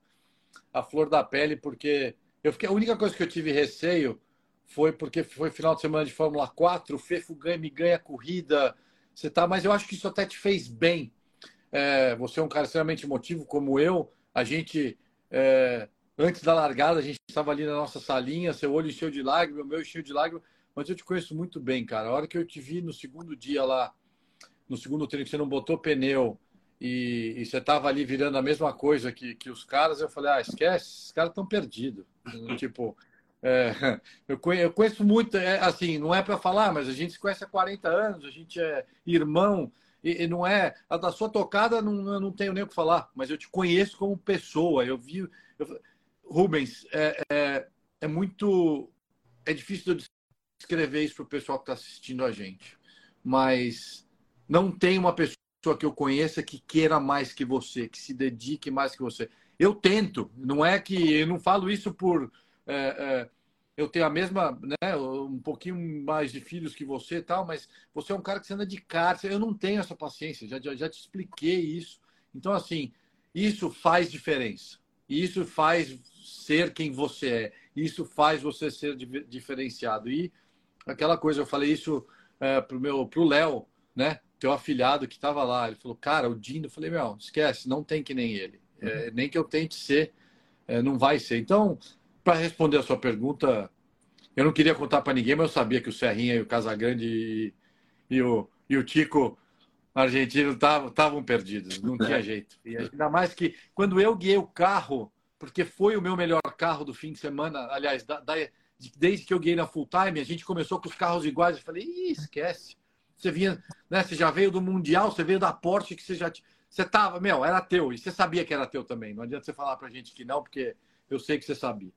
a flor da pele, porque eu fiquei, a única coisa que eu tive receio foi porque foi final de semana de Fórmula 4, o Fefo ganha, me ganha corrida, você tá, mas eu acho que isso até te fez bem. É, você é um cara extremamente emotivo como eu. A gente, é, antes da largada, a gente estava ali na nossa salinha, seu olho encheu de lágrimas, meu encheu de lágrimas, mas eu te conheço muito bem, cara. A hora que eu te vi no segundo dia lá, no segundo treino, que você não botou pneu e, e você estava ali virando a mesma coisa que, que os caras, eu falei, ah, esquece, esses caras estão perdidos. tipo, é, eu, conheço, muito, é, assim, não é para falar, mas a gente se conhece há 40 anos, a gente é irmão, e, e não é. A da sua tocada não, não tenho nem o que falar, mas eu te conheço como pessoa. Eu vi. Eu, Rubens, é, é, é, muito. É difícil de escrever isso para o pessoal que está assistindo a gente, mas não tem uma pessoa que eu conheça que queira mais que você, que se dedique mais que você. Eu tento, não é que eu não falo isso por. É, é, eu tenho a mesma, né, um pouquinho mais de filhos que você e tal, mas você é um cara que você anda de cárcere. Eu não tenho essa paciência, já, já, já te expliquei isso. Então, assim, isso faz diferença. Isso faz ser quem você é. Isso faz você ser diferenciado. E aquela coisa, eu falei isso é, pro meu, pro Léo, né, teu afilhado que estava lá. Ele falou, cara, o Dino. Eu falei, meu, esquece, não tem que nem ele. É, nem que eu tente ser, é, não vai ser. Então, para responder a sua pergunta, eu não queria contar para ninguém, mas eu sabia que o Serrinha e o Casagrande e, e, o, e o Tico argentino estavam perdidos, não tinha jeito. E ainda mais que quando eu guiei o carro, porque foi o meu melhor carro do fim de semana, aliás, da, da, desde que eu guiei na full time, a gente começou com os carros iguais. Eu falei, Ih, esquece. Você vinha, né? Você já veio do Mundial, você veio da Porsche, que você já. Você tava, meu, era teu, e você sabia que era teu também. Não adianta você falar pra gente que não, porque eu sei que você sabia.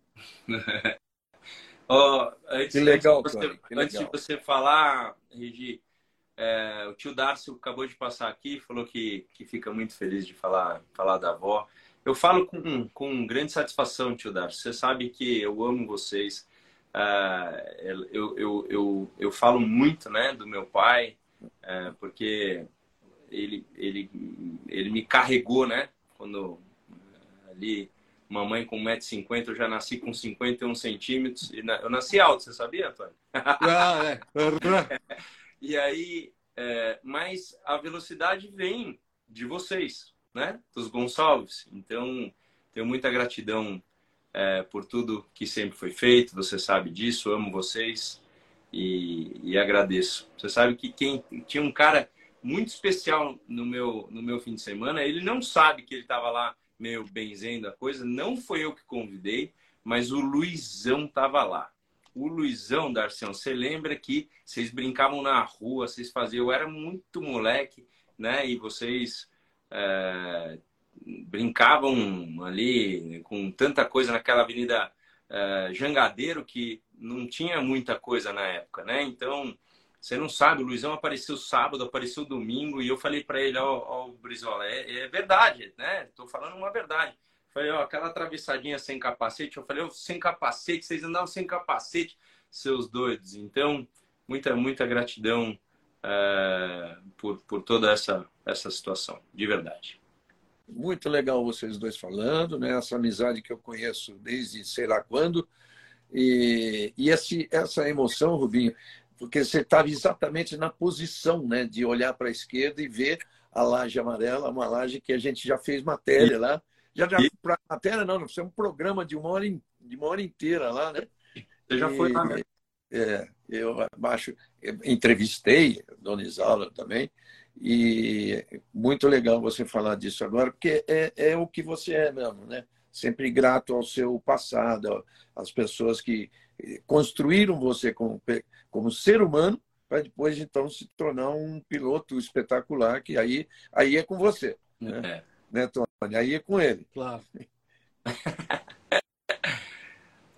Oh, antes, que legal, antes, de você, que antes legal. de você falar, Regi, é, o tio Darcio acabou de passar aqui, falou que, que fica muito feliz de falar, falar da avó. Eu falo com, com grande satisfação, tio Darcio. Você sabe que eu amo vocês. Uh, eu, eu, eu, eu falo muito né, do meu pai, uh, porque ele, ele, ele me carregou, né? Quando uh, ali Mamãe com 1,50m, eu já nasci com 51 centímetros. E eu nasci alto, você sabia, Antônio? Ah, é. e aí, é, mas a velocidade vem de vocês, né? Dos Gonçalves. Então, tenho muita gratidão é, por tudo que sempre foi feito. Você sabe disso, amo vocês e, e agradeço. Você sabe que quem tinha um cara muito especial no meu, no meu fim de semana, ele não sabe que ele estava lá meio benzendo a coisa. Não foi eu que convidei, mas o Luizão tava lá. O Luizão, Darcião, você lembra que vocês brincavam na rua, vocês faziam. Eu era muito moleque, né? E vocês é, brincavam ali com tanta coisa naquela avenida é, Jangadeiro que não tinha muita coisa na época, né? Então Você não sabe, o Luizão apareceu sábado, apareceu domingo, e eu falei para ele, ó, ó Brizola, é, é, verdade, né? Tô falando uma verdade. Falei, ó, aquela atravessadinha sem capacete, eu falei, ó, sem capacete, vocês andavam sem capacete, seus doidos. Então, muita, muita gratidão é, por, por toda essa, essa situação, de verdade. Muito legal vocês dois falando, né? Essa amizade que eu conheço desde sei lá quando. E, e esse, essa emoção, Rubinho, porque você estava exatamente na posição né, de olhar para a esquerda e ver a laje amarela, uma laje que a gente já fez matéria e, lá. Já, já e... para matéria não, não, foi um programa de uma hora, de uma hora inteira lá, né? Você já foi lá, né? É, eu acho, entrevistei Dona Isaura também, e muito legal você falar disso agora, porque é, é o que você é mesmo, né? Sempre grato ao seu passado, às pessoas que construíram você como, como ser humano, para depois então se tornar um piloto espetacular, que aí, aí é com você. Né, é. né Tony? Aí é com ele. Claro.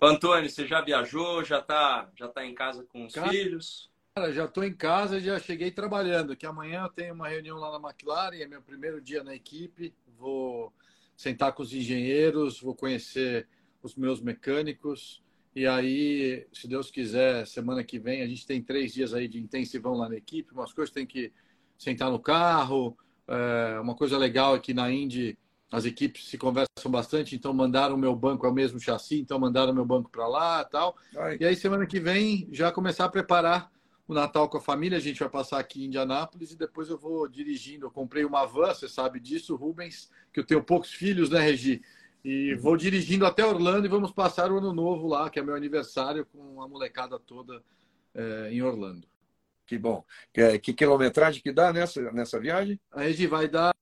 Antônio, você já viajou? Já está já tá em casa com os Cara, filhos? Cara, já estou em casa, já cheguei trabalhando. Que amanhã eu tenho uma reunião lá na McLaren, é meu primeiro dia na equipe. Vou sentar com os engenheiros, vou conhecer os meus mecânicos. E aí, se Deus quiser, semana que vem, a gente tem três dias aí de intensivão lá na equipe. Umas coisas tem que sentar no carro. É, uma coisa legal é que na Indy as equipes se conversam bastante, então mandaram o meu banco, é o mesmo chassi, então mandaram o meu banco para lá tal. Ai. E aí, semana que vem, já começar a preparar o Natal com a família. A gente vai passar aqui em Indianápolis e depois eu vou dirigindo. Eu comprei uma van, você sabe disso, Rubens, que eu tenho poucos filhos, né, Regi? E vou dirigindo até Orlando e vamos passar o ano novo lá, que é meu aniversário, com a molecada toda é, em Orlando. Que bom. Que, que quilometragem que dá nessa, nessa viagem? A Regi vai dar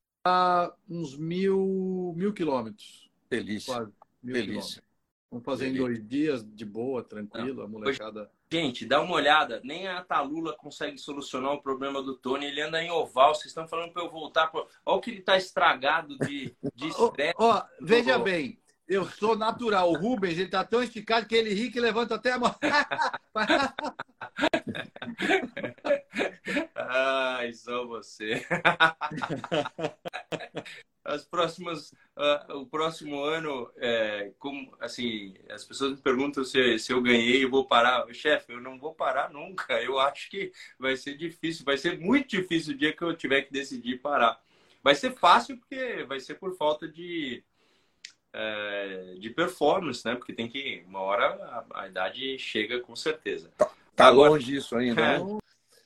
uns mil, mil quilômetros. Delícia. Quase, mil Delícia. Quilômetros. Vamos fazer Delícia. em dois dias, de boa, tranquilo, a molecada. Gente, dá uma olhada. Nem a Talula consegue solucionar o problema do Tony. Ele anda em oval. Vocês estão falando para eu voltar. Pra... Olha o que ele está estragado de estresse. oh, oh, veja bem, eu sou natural. O Rubens, ele tá tão esticado que ele ri que levanta até a mão. Ai, só você. As próximas, uh, o próximo ano, é, como, assim, as pessoas me perguntam se, se eu ganhei, eu vou parar. Chefe, eu não vou parar nunca. Eu acho que vai ser difícil, vai ser muito difícil o dia que eu tiver que decidir parar. Vai ser fácil porque vai ser por falta de é, de performance, né? Porque tem que, uma hora a, a idade chega com certeza. Tá, tá Agora, longe isso ainda. É. Né?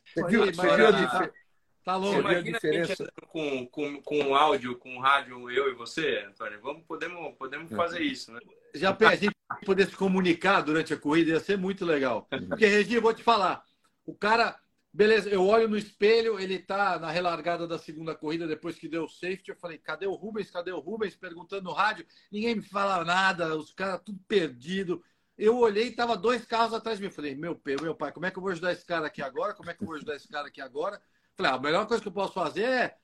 Você viu, você viu a diferença? Tá longe. Você a diferença? com, com, com áudio, com rádio, eu e você, Antônio? Vamos, podemos, podemos é. fazer isso, né? Já a gente poder se comunicar durante a corrida ia ser muito legal. Porque, Regi, vou te falar, o cara Beleza, eu olho no espelho, ele tá na relargada da segunda corrida, depois que deu o safety. Eu falei, cadê o Rubens? Cadê o Rubens? Perguntando no rádio, ninguém me fala nada, os caras tudo perdido. Eu olhei e tava dois carros atrás de mim. Eu falei, meu, meu pai, como é que eu vou ajudar esse cara aqui agora? Como é que eu vou ajudar esse cara aqui agora? Falei, ah, a melhor coisa que eu posso fazer é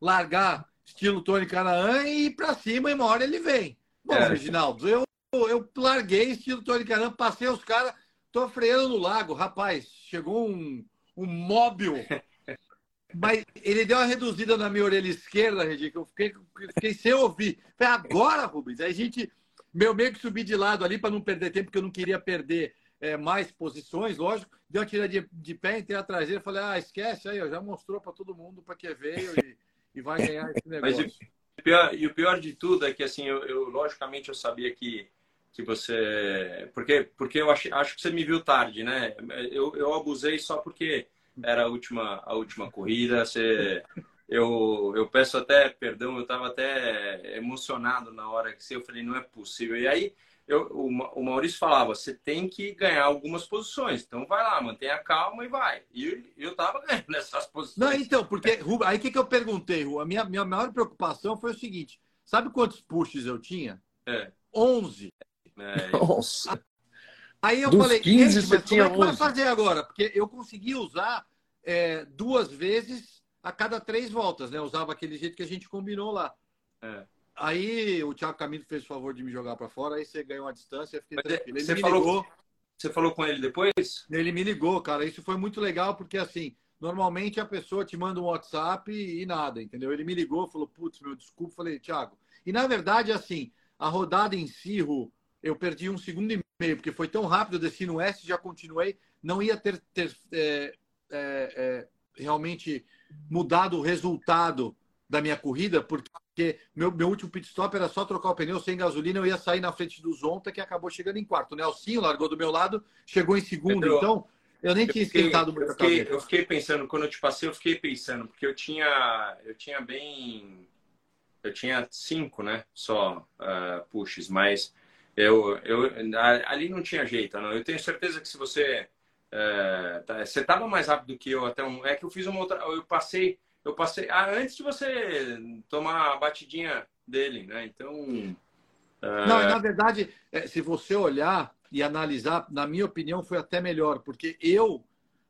largar estilo Tony Canaan e ir pra cima e uma hora ele vem. Bom, é. Reginaldo, eu, eu larguei estilo Tony Canaan, passei os caras, tô freando no lago. Rapaz, chegou um um móvel. Mas ele deu uma reduzida na minha orelha esquerda, Regi, que eu fiquei, fiquei sem ouvir. Falei, agora, Rubens. Aí a gente, meu meio que subi de lado ali para não perder tempo, porque eu não queria perder é, mais posições, lógico. Deu uma tirada de, de pé, entrei atrás dele. Falei, ah, esquece aí, ó, já mostrou para todo mundo para que veio e, e, vai ganhar esse negócio. Mas e, pior, e o pior de tudo é que, assim, eu, eu logicamente eu sabia que que você. Porque, porque eu acho, acho que você me viu tarde, né? Eu, eu abusei só porque era a última, a última corrida. Você, eu, eu peço até perdão, eu estava até emocionado na hora que eu falei, não é possível. E aí eu, o, Maurício falava, você tem que ganhar algumas posições. Então vai lá, mantenha calma e vai. E eu estava ganhando nessas posições. Não, então, porque aí o que, que eu perguntei, Ru? A minha, minha maior preocupação foi o seguinte: sabe quantos pushes eu tinha? É. 11. É, Nossa. Aí eu Dos falei, 15 você tinha como é que vai fazer agora? Porque eu consegui usar é, duas vezes a cada três voltas, né? usava aquele jeito que a gente combinou lá. É. Aí o Thiago Camilo fez o favor de me jogar para fora, aí você ganhou uma distância, eu fiquei tranquilo. Ele você falou, ligou... Você falou com ele depois? Ele me ligou, cara. Isso foi muito legal, porque assim, normalmente a pessoa te manda um WhatsApp e nada, entendeu? Ele me ligou, falou, putz, meu, desculpa. Falei, Thiago. E na verdade, assim, a rodada em si, eu perdi um segundo e meio, porque foi tão rápido, eu desci no S, já continuei. Não ia ter, ter é, é, é, realmente mudado o resultado da minha corrida, porque meu, meu último pit stop era só trocar o pneu sem gasolina, eu ia sair na frente do Zonta, que acabou chegando em quarto. O Nelsinho largou do meu lado, chegou em segundo, Pedro, então eu nem eu tinha esquentado muito eu fiquei, eu fiquei pensando, quando eu te passei, eu fiquei pensando, porque eu tinha, eu tinha bem. Eu tinha cinco, né? Só uh, pushes, mas eu, eu ali não tinha jeito, não. Eu tenho certeza que se você. Uh, tá, você estava mais rápido que eu até um. É que eu fiz uma outra. Eu passei eu passei ah, antes de você tomar a batidinha dele, né? Então. Não, na verdade, é, se você olhar e analisar, na minha opinião, foi até melhor, porque eu,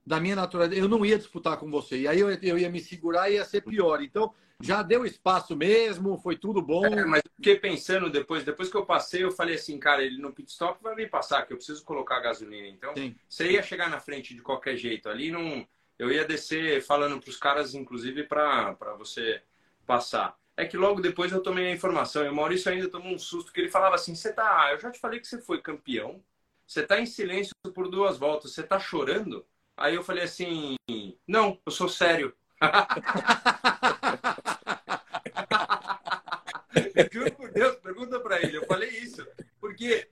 da minha natureza, eu não ia disputar com você. E aí eu, eu ia me segurar e ia ser pior. Então, já deu espaço mesmo, foi tudo bom. É, mas fiquei pensando depois, depois que eu passei, eu falei assim, cara, ele no pit stop vai me passar, que eu preciso colocar gasolina. Então, Sim. você ia chegar na frente de qualquer jeito. Ali não eu ia descer falando para os caras, inclusive, para você passar. É que logo depois eu tomei a informação e o Maurício ainda tomou um susto, que ele falava assim: você tá. Eu já te falei que você foi campeão, você tá em silêncio por duas voltas, você tá chorando? Aí eu falei assim: não, eu sou sério. Juro por Deus, pergunta para ele. Eu falei isso. Porque,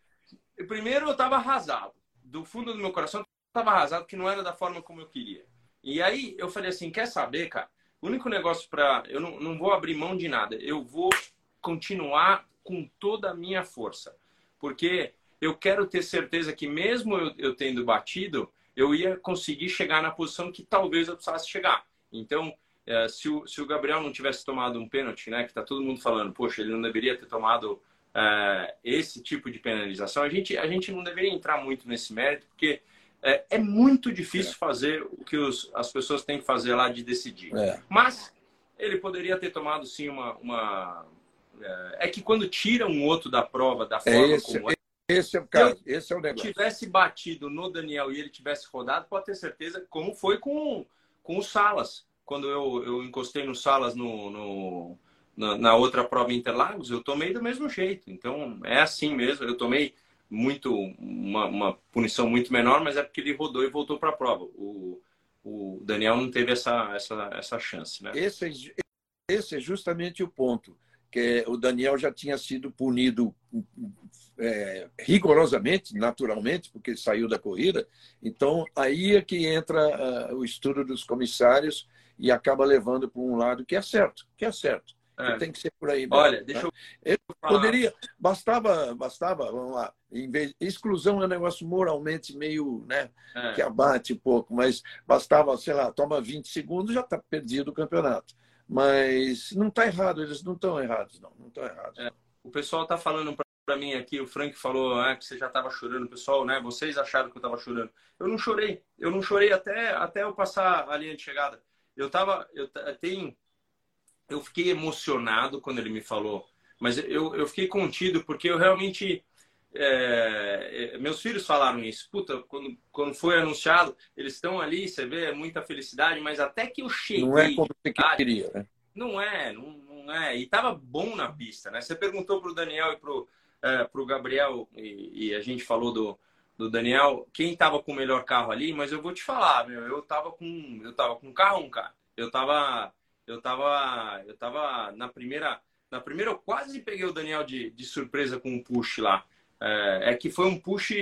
primeiro, eu estava arrasado. Do fundo do meu coração, eu estava arrasado, que não era da forma como eu queria. E aí eu falei assim, quer saber, cara? O único negócio para eu não, não vou abrir mão de nada. Eu vou continuar com toda a minha força, porque eu quero ter certeza que mesmo eu, eu tendo batido, eu ia conseguir chegar na posição que talvez eu precisasse chegar. Então, é, se, o, se o Gabriel não tivesse tomado um pênalti, né, que tá todo mundo falando, poxa, ele não deveria ter tomado é, esse tipo de penalização, a gente, a gente não deveria entrar muito nesse mérito, porque é, é muito difícil é. fazer o que os, as pessoas têm que fazer lá de decidir. É. Mas ele poderia ter tomado sim uma. uma é, é que quando tira um outro da prova da é forma esse, como é. Esse é o caso, esse é o negócio. Se tivesse batido no Daniel e ele tivesse rodado, pode ter certeza, como foi com, com o Salas. Quando eu, eu encostei no Salas no, no na, na, outra prova Interlagos, eu tomei do mesmo jeito. Então é assim mesmo. Eu tomei muito uma, uma, punição muito menor, mas é porque ele rodou e voltou para a prova. O, o Daniel não teve essa, essa, essa chance. Né? Esse, é, esse é justamente o ponto. que O Daniel já tinha sido punido é, rigorosamente, naturalmente, porque ele saiu da corrida. Então, aí é que entra uh, o estudo dos comissários e acaba levando para um lado que é certo, que é certo. É. Tem que ser por aí. Mesmo, Olha, deixa né? eu. eu poderia. Bastava, bastava, vamos lá. Em vez, exclusão é um negócio moralmente meio, né? É. Que abate um pouco, mas bastava, sei lá, toma 20 segundos, já está perdido o campeonato. Mas não está errado, eles não estão errados, não. Não estão errados. É. O pessoal está falando para mim aqui, o Frank falou ah, que você já estava chorando, pessoal, né? Vocês acharam que eu estava chorando. Eu não chorei. Eu não chorei até, até eu passar a linha de chegada. Eu tava. Eu tenho eu fiquei emocionado quando ele me falou, mas eu, eu fiquei contido porque eu realmente. É, é, meus filhos falaram isso. Puta, quando, quando foi anunciado, eles estão ali, você vê muita felicidade, mas até que eu cheguei. Não é como você queria, né? Não é, não, não é. E tava bom na pista, né? Você perguntou pro Daniel e pro, é, pro Gabriel, e, e a gente falou do, do Daniel, quem tava com o melhor carro ali, mas eu vou te falar, meu, eu tava com. Eu tava com um carro, um cara. Eu tava eu tava, eu tava na primeira, na primeira eu quase peguei o Daniel de, de surpresa com um push lá. É, é, que foi um push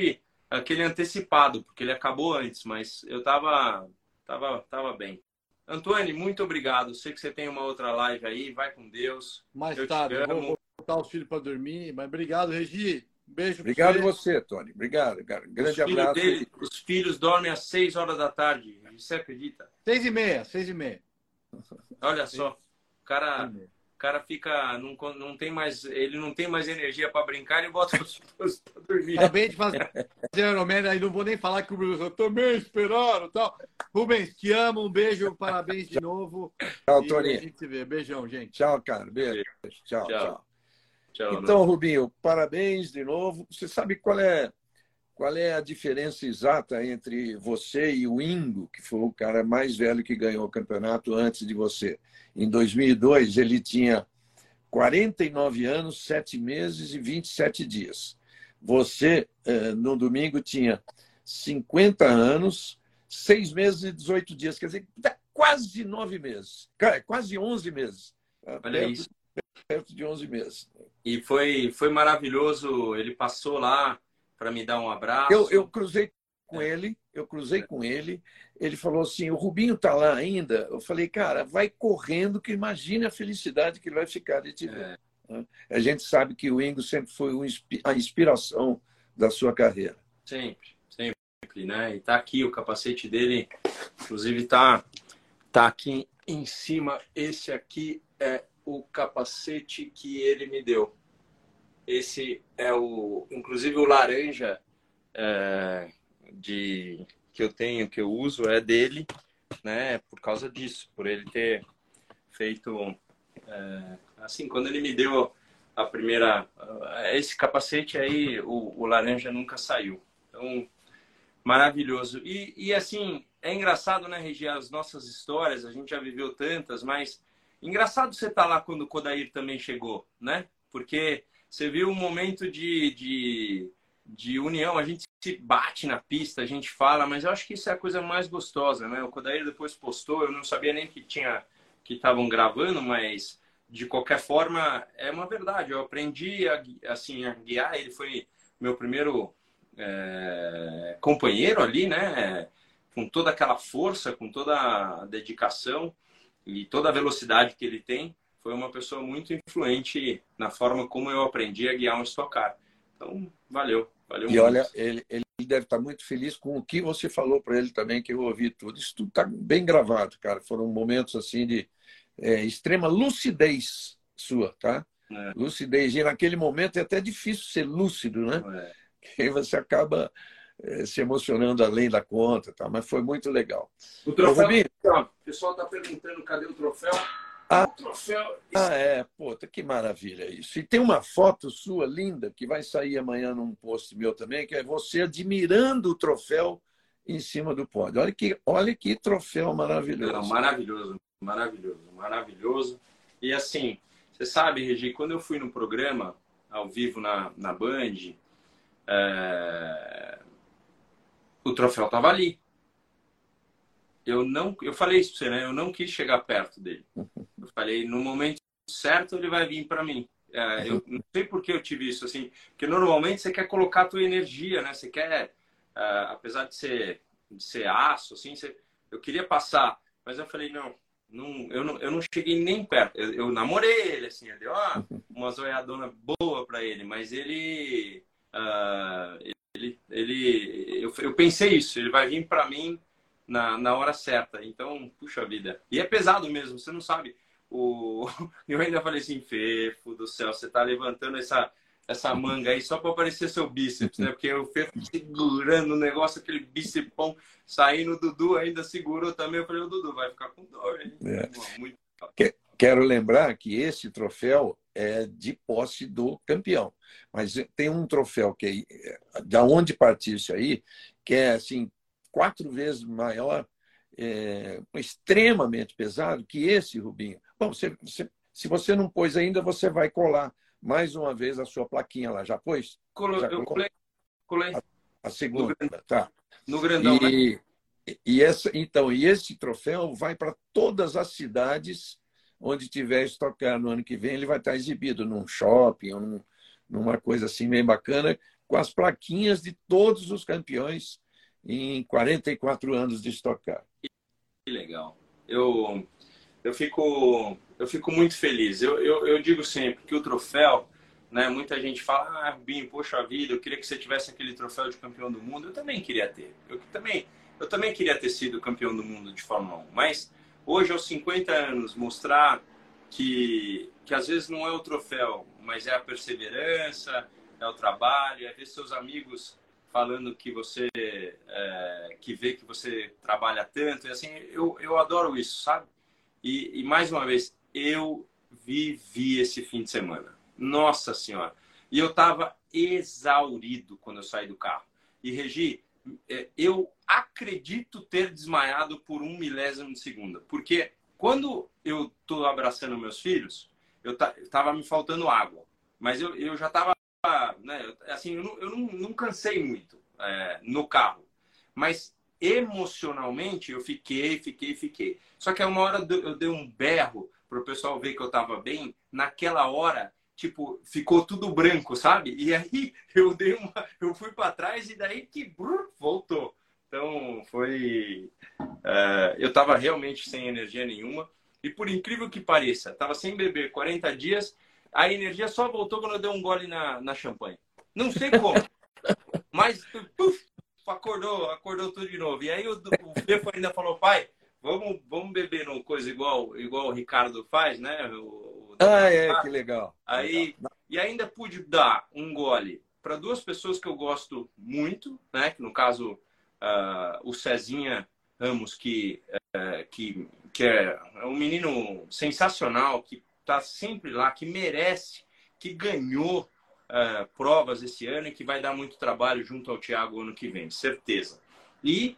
aquele antecipado, porque ele acabou antes, mas eu tava, tava, tava bem. Antônio, muito obrigado. Sei que você tem uma outra live aí, vai com Deus. Mais eu tarde, vou botar os filhos para dormir, mas obrigado, Regi. beijo Obrigado você. você, Tony. Obrigado, cara. Grande os abraço. Dele, os filhos dormem às 6 horas da tarde. Você acredita? Seis e meia, seis e meia. Olha só, o cara, o cara fica, não, não tem mais, ele não tem mais energia para brincar e bota os filhos para dormir. Acabei de fazer Ironman, aí não vou nem falar que o Bruno também esperaram tal. Rubens, te amo, um beijo, parabéns de novo. Tchau, Tony. A gente se vê. Beijão, gente. Tchau, cara. Beijo. Tchau, tchau. tchau. tchau então, Rubinho, parabéns de novo. Você sabe qual é qual é a diferença exata entre você e o Ingo, que foi o cara mais velho que ganhou o campeonato antes de você? Em 2002, ele tinha 49 anos, 7 meses e 27 dias. Você, eh, no domingo, tinha 50 anos, 6 meses e 18 dias. Quer dizer, quase 9 meses. Quase 11 meses. Olha perto, isso. Perto de 11 meses. E foi, foi maravilhoso. Ele passou lá para me dar um abraço. Eu, eu cruzei com é. ele, eu cruzei é. com ele. Ele falou assim: o Rubinho está lá ainda. Eu falei, cara, vai correndo, que imagine a felicidade que ele vai ficar de te ver. É. A gente sabe que o Ingo sempre foi a inspiração da sua carreira. Sempre, sempre, né? E tá aqui o capacete dele, inclusive tá, tá aqui em cima. Esse aqui é o capacete que ele me deu. Esse é o, inclusive o laranja é, de que eu tenho, que eu uso, é dele, né? Por causa disso, por ele ter feito é, assim, quando ele me deu a primeira, esse capacete aí, o, o laranja nunca saiu. Então, maravilhoso. E, e assim, é engraçado, né, Regi, as nossas histórias, a gente já viveu tantas, mas engraçado você estar tá lá quando o Kodair também chegou, né? Porque você viu um momento de, de, de união, a gente se bate na pista, a gente fala, mas eu acho que isso é a coisa mais gostosa, né? O Kodair depois postou, eu não sabia nem que tinha que estavam gravando, mas de qualquer forma é uma verdade. Eu aprendi a, assim a guiar. Ele foi meu primeiro é, companheiro ali, né? Com toda aquela força, com toda a dedicação e toda a velocidade que ele tem foi uma pessoa muito influente na forma como eu aprendi a guiar um Stock Car. Então, valeu. valeu e muito. olha, ele, ele deve estar muito feliz com o que você falou para ele também, que eu ouvi tudo. Isso tudo está bem gravado, cara. Foram momentos assim de é, extrema lucidez sua, tá? É. Lucidez. E naquele momento é até difícil ser lúcido, né? É. Porque você acaba é, se emocionando além da conta, tá? mas foi muito legal. O troféu, o pessoal está perguntando cadê o troféu. Ah, troféu. Ah, é, puta, que maravilha isso. E tem uma foto sua linda que vai sair amanhã num post meu também, que é você admirando o troféu em cima do pódio. Olha que, olha que troféu maravilhoso. Não, maravilhoso, maravilhoso, maravilhoso. E assim, você sabe, Regi, quando eu fui no programa ao vivo na, na Band, é... o troféu estava ali eu não, eu falei isso para você, né? Eu não quis chegar perto dele. Eu falei, no momento certo ele vai vir para mim. É, eu não sei por que eu tive isso assim, porque normalmente você quer colocar a tua energia, né? Você quer, uh, apesar de ser, de ser aço, assim, você, eu queria passar, mas eu falei não, não, eu não, eu não cheguei nem perto. Eu, eu namorei ele, assim, eu dei uma, uma zoiadona boa para ele, mas ele, uh, ele, ele, eu, eu pensei isso, ele vai vir para mim na, na hora certa. Então, puxa vida. E é pesado mesmo, você não sabe. O... Eu ainda falei assim, Fefo do céu, você tá levantando essa, essa manga aí só para aparecer seu bíceps, né? Porque o Fefo segurando o negócio, aquele bícepão saindo, o Dudu ainda segurou também. Eu falei, o Dudu vai ficar com dor, hein? É. Muito... Quero lembrar que esse troféu é de posse do campeão. Mas tem um troféu que é, da onde partiu isso aí, que é assim, quatro vezes maior, é, extremamente pesado que esse, Rubinho. Você, você, se você não pôs ainda, você vai colar mais uma vez a sua plaquinha lá. Já pôs? Colo, Já eu colei. colei. A, a segunda, no tá. No grandão, e, né? E essa, então, e esse troféu vai para todas as cidades onde tiver estocar no ano que vem, ele vai estar exibido num shopping, num, numa coisa assim bem bacana, com as plaquinhas de todos os campeões em 44 anos de Stock Car. Que legal. Eu, eu, fico, eu fico muito feliz. Eu, eu, eu digo sempre que o troféu, né, muita gente fala, ah, Rubinho, poxa vida, eu queria que você tivesse aquele troféu de campeão do mundo. Eu também queria ter. Eu também, eu também queria ter sido campeão do mundo de Fórmula 1. Mas hoje, aos 50 anos, mostrar que, que às vezes não é o troféu, mas é a perseverança, é o trabalho, é ver seus amigos falando que você é, que vê que você trabalha tanto e assim eu, eu adoro isso sabe e, e, mais uma vez eu vivi esse fim de semana nossa senhora e eu estava exaurido quando eu saí do carro E, Regi, é, eu acredito ter desmaiado por um milésimo de segunda. Porque quando eu tô abraçando meus filhos, eu tava me faltando água. Mas eu, eu já tava, né, assim, eu não, eu não, não cansei muito é, no carro. Mas emocionalmente eu fiquei, fiquei, fiquei. Só que a uma hora eu dei um berro para o pessoal ver que eu estava bem. Naquela hora, tipo, ficou tudo branco, sabe? E aí eu dei uma, eu fui para trás e daí que brrr, voltou. Então foi, uh, eu estava realmente sem energia nenhuma. E por incrível que pareça, estava sem beber 40 dias, a energia só voltou quando eu dei um gole na, na champanhe. Não sei como, mas puf, acordou, acordou tudo de novo. E aí o, o Fefo ainda falou, pai, vamos, vamos beber numa coisa igual, igual o Ricardo faz, né? O, o ah, é, que legal. Aí, legal. E ainda pude dar um gole para duas pessoas que eu gosto muito, né? Que no caso, uh, o Cezinha Ramos, que, uh, que, que é um menino sensacional, que está sempre lá, que merece, que ganhou uh, provas esse ano e que vai dar muito trabalho junto ao Thiago ano que vem, certeza. E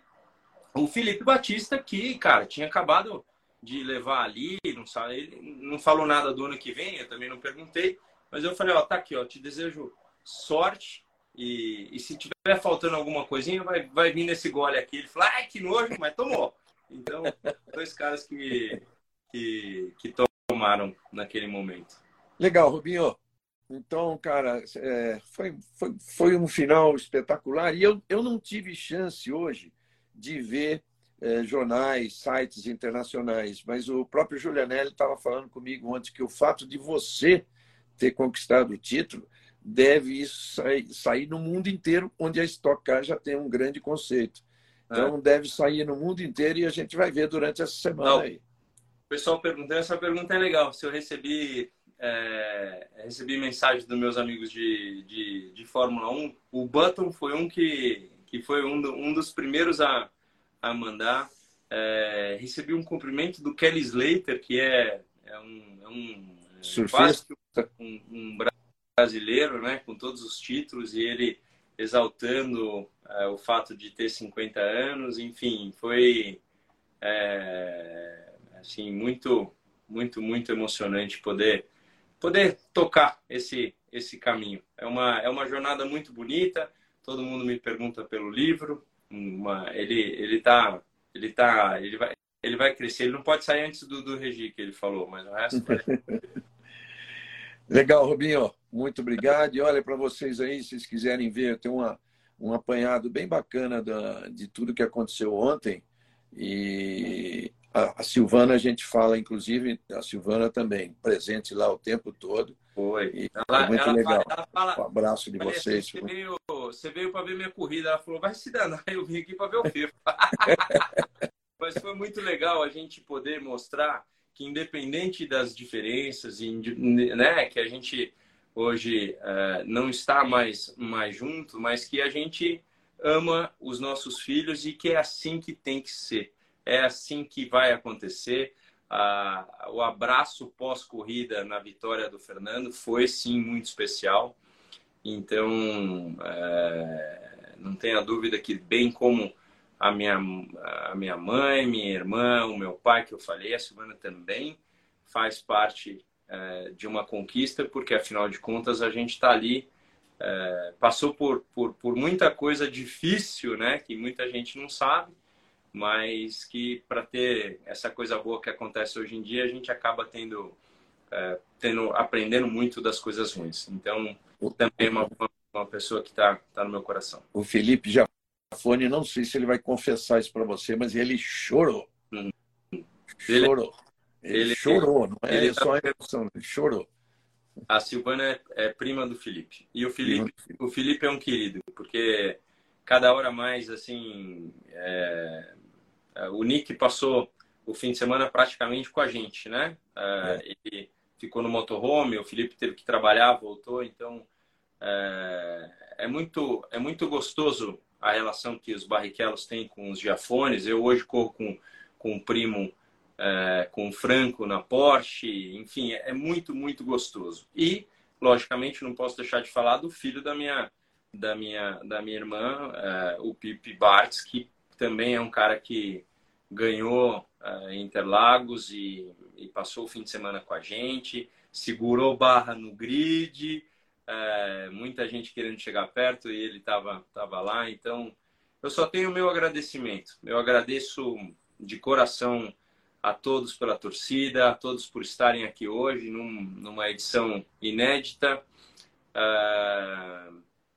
o Felipe Batista, que, cara, tinha acabado de levar ali, não, sabe, ele não falou nada do ano que vem, eu também não perguntei, mas eu falei, ó, tá aqui, ó, te desejo sorte e, e se tiver faltando alguma coisinha, vai, vai vir nesse gole aqui. Ele falou, ai, que nojo, mas tomou. Então, dois caras que, que, que tomaram naquele momento. Legal, Rubinho. Então, cara, é, foi, foi, foi um final espetacular. E eu, eu não tive chance hoje de ver é, jornais, sites internacionais, mas o próprio Julianelli estava falando comigo ontem que o fato de você ter conquistado o título deve isso sair, sair no mundo inteiro, onde a Stock Car já tem um grande conceito. Então, é. deve sair no mundo inteiro e a gente vai ver durante essa semana Não. aí. O pessoal perguntando, essa pergunta é legal. Se eu recebi é, recebi mensagens dos meus amigos de, de, de, Fórmula 1. O Button foi um que, que foi um, do, um dos primeiros a, a mandar. É, recebi um cumprimento do Kelly Slater, que é, é um, é um, é um, um, brasileiro, né, com todos os títulos, e ele exaltando é, o fato de ter 50 anos. Enfim, foi é, assim muito, muito, muito emocionante poder poder tocar esse esse caminho. É uma é uma jornada muito bonita. Todo mundo me pergunta pelo livro. Uma, ele ele tá ele tá ele vai ele vai crescer. Ele não pode sair antes do, do Regi que ele falou, mas o resto vai... Legal, Rubinho. Muito obrigado. E olha para vocês aí, se vocês quiserem ver, tem uma, um apanhado bem bacana da, de tudo que aconteceu ontem. E a, a, Silvana, a gente fala, inclusive, a Silvana também, presente lá o tempo todo. Foi. Ela, muito ela legal. Fala, fala, um abraço de vocês. Você veio, você veio para ver minha corrida. Ela falou, vai se danar. Eu vim aqui para ver o FIFA. Mas foi muito legal a gente poder mostrar que, independente das diferenças, né, que a gente hoje uh, não está mais, mais junto, mas que a gente ama os nossos filhos e que é assim que tem que ser é assim que vai acontecer. Ah, o abraço pós-corrida na vitória do Fernando foi sim muito especial. Então, é, não tenha dúvida que, bem como a minha, a minha mãe, minha irmã, o meu pai, que eu falei, a Silvana também faz parte é, de uma conquista, porque afinal de contas a gente está ali, é, passou por, por, por muita coisa difícil, né, que muita gente não sabe mas que para ter essa coisa boa que acontece hoje em dia, a gente acaba tendo, é, tendo aprendendo muito das coisas ruins. Então, também é uma, uma pessoa que está tá no meu coração. O Felipe Jafone, não sei se ele vai confessar isso para você, mas ele chorou. Hum. Chorou. Ele, ele chorou, não é ele só a emoção, ele chorou. A Silvana é, é, prima do Felipe. E o Felipe, o Felipe é um querido, porque cada hora mais, assim, é, é, o Nick passou o fim de semana praticamente com a gente, né? É, é. Ele ficou no motorhome, o Felipe teve que trabalhar, voltou, então é, é, muito é muito gostoso a relação que os Barrichellos têm com os Giafones. Eu hoje corro com, com o primo, é, com o Franco na Porsche, enfim, é muito, muito gostoso. E, logicamente, não posso deixar de falar do filho da minha, da minha, da minha irmã, é, o Pipe Bartz, que também é um cara que ganhou é, Interlagos e, e, passou o fim de semana com a gente, segurou barra no grid, é, muita gente querendo chegar perto e ele estava tava lá. Então, eu só tenho o meu agradecimento. Eu agradeço de coração a todos pela torcida, a todos por estarem aqui hoje num, numa edição inédita. É,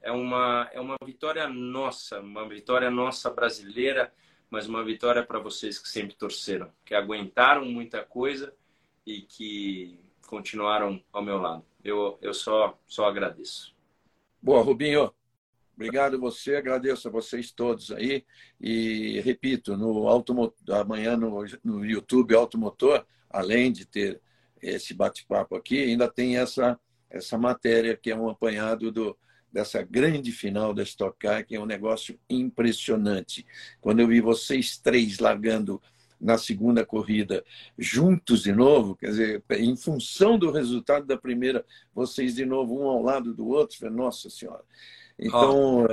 é uma, é uma vitória nossa, uma vitória nossa brasileira, mas uma vitória para vocês que sempre torceram, que aguentaram muita coisa e que continuaram ao meu lado. Eu, eu só, só agradeço. Boa, Rubinho. Obrigado a você, agradeço a vocês todos aí. E repito, no automotor, amanhã no, no YouTube Automotor, além de ter esse bate-papo aqui, ainda tem essa, essa matéria que é um apanhado do, dessa grande final da Stock Car, que é um negócio impressionante. Quando eu vi vocês três largando na segunda corrida juntos de novo, quer dizer, em função do resultado da primeira, vocês de novo um ao lado do outro, falei, nossa senhora. Então, oh,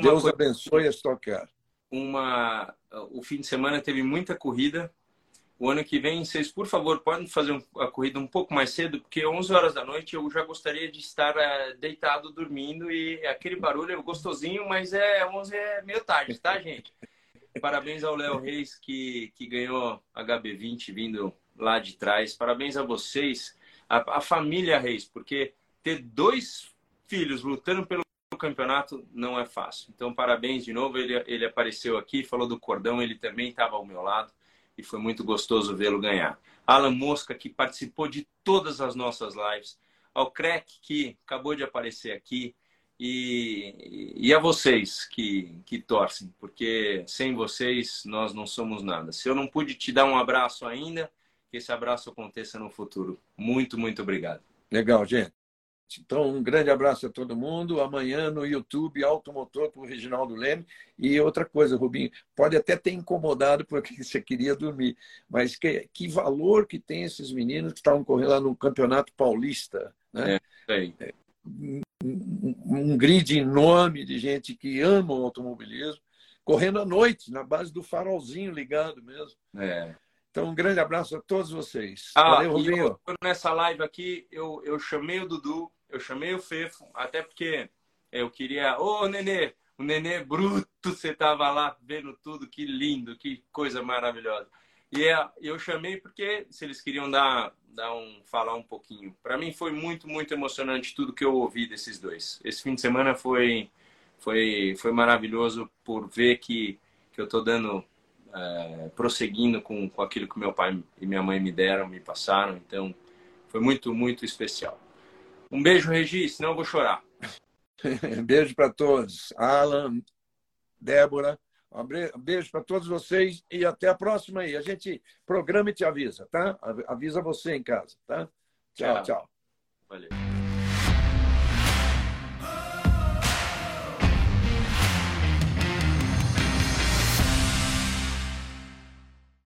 Deus coisa... abençoe a Stock Car. Uma, o fim de semana teve muita corrida, o ano que vem, vocês, por favor, podem fazer a corrida um pouco mais cedo, porque 11 horas da noite eu já gostaria de estar uh, deitado, dormindo, e aquele barulho é gostosinho, mas é 11 é meio tarde, tá, gente? Parabéns ao Léo Reis, que, que ganhou HB20 vindo lá de trás. Parabéns a vocês, a, a família Reis, porque ter dois filhos lutando pelo campeonato não é fácil. Então, parabéns de novo. Ele, ele apareceu aqui, falou do cordão, ele também estava ao meu lado e foi muito gostoso vê-lo ganhar. Alan Mosca, que participou de todas as nossas lives. Ao Crack, que acabou de aparecer aqui. E, e a vocês que, que torcem, porque sem vocês nós não somos nada. Se eu não pude te dar um abraço ainda, que esse abraço aconteça no futuro. Muito, muito obrigado. Legal, gente. Então, um grande abraço a todo mundo. Amanhã no YouTube, Automotor com o Reginaldo Leme. E outra coisa, Rubinho, pode até ter incomodado porque você queria dormir, mas que, que valor que tem esses meninos que estavam correndo lá no Campeonato Paulista. Né? É, é, um, um grid enorme de gente que ama o automobilismo, correndo à noite, na base do farolzinho ligado mesmo. É. Então, um grande abraço a todos vocês. Ah, Valeu, Rubinho. Eu, nessa live aqui, eu, eu chamei o Dudu, eu chamei o Fefo, até porque eu queria. Ô, Nenê! O Nenê bruto, você tava lá vendo tudo, que lindo, que coisa maravilhosa. E é, eu chamei porque se eles queriam dar, dar um, falar um pouquinho. Para mim foi muito, muito emocionante tudo que eu ouvi desses dois. Esse fim de semana foi, foi, foi maravilhoso por ver que, que eu estou dando, é, prosseguindo com, com aquilo que meu pai e minha mãe me deram, me passaram. Então foi muito, muito especial. Um beijo, Regi, senão eu vou chorar. beijo para todos. Alan, Débora, um beijo para todos vocês e até a próxima aí. A gente programa e te avisa, tá? Avisa você em casa, tá? Tchau, tchau. tchau. Valeu.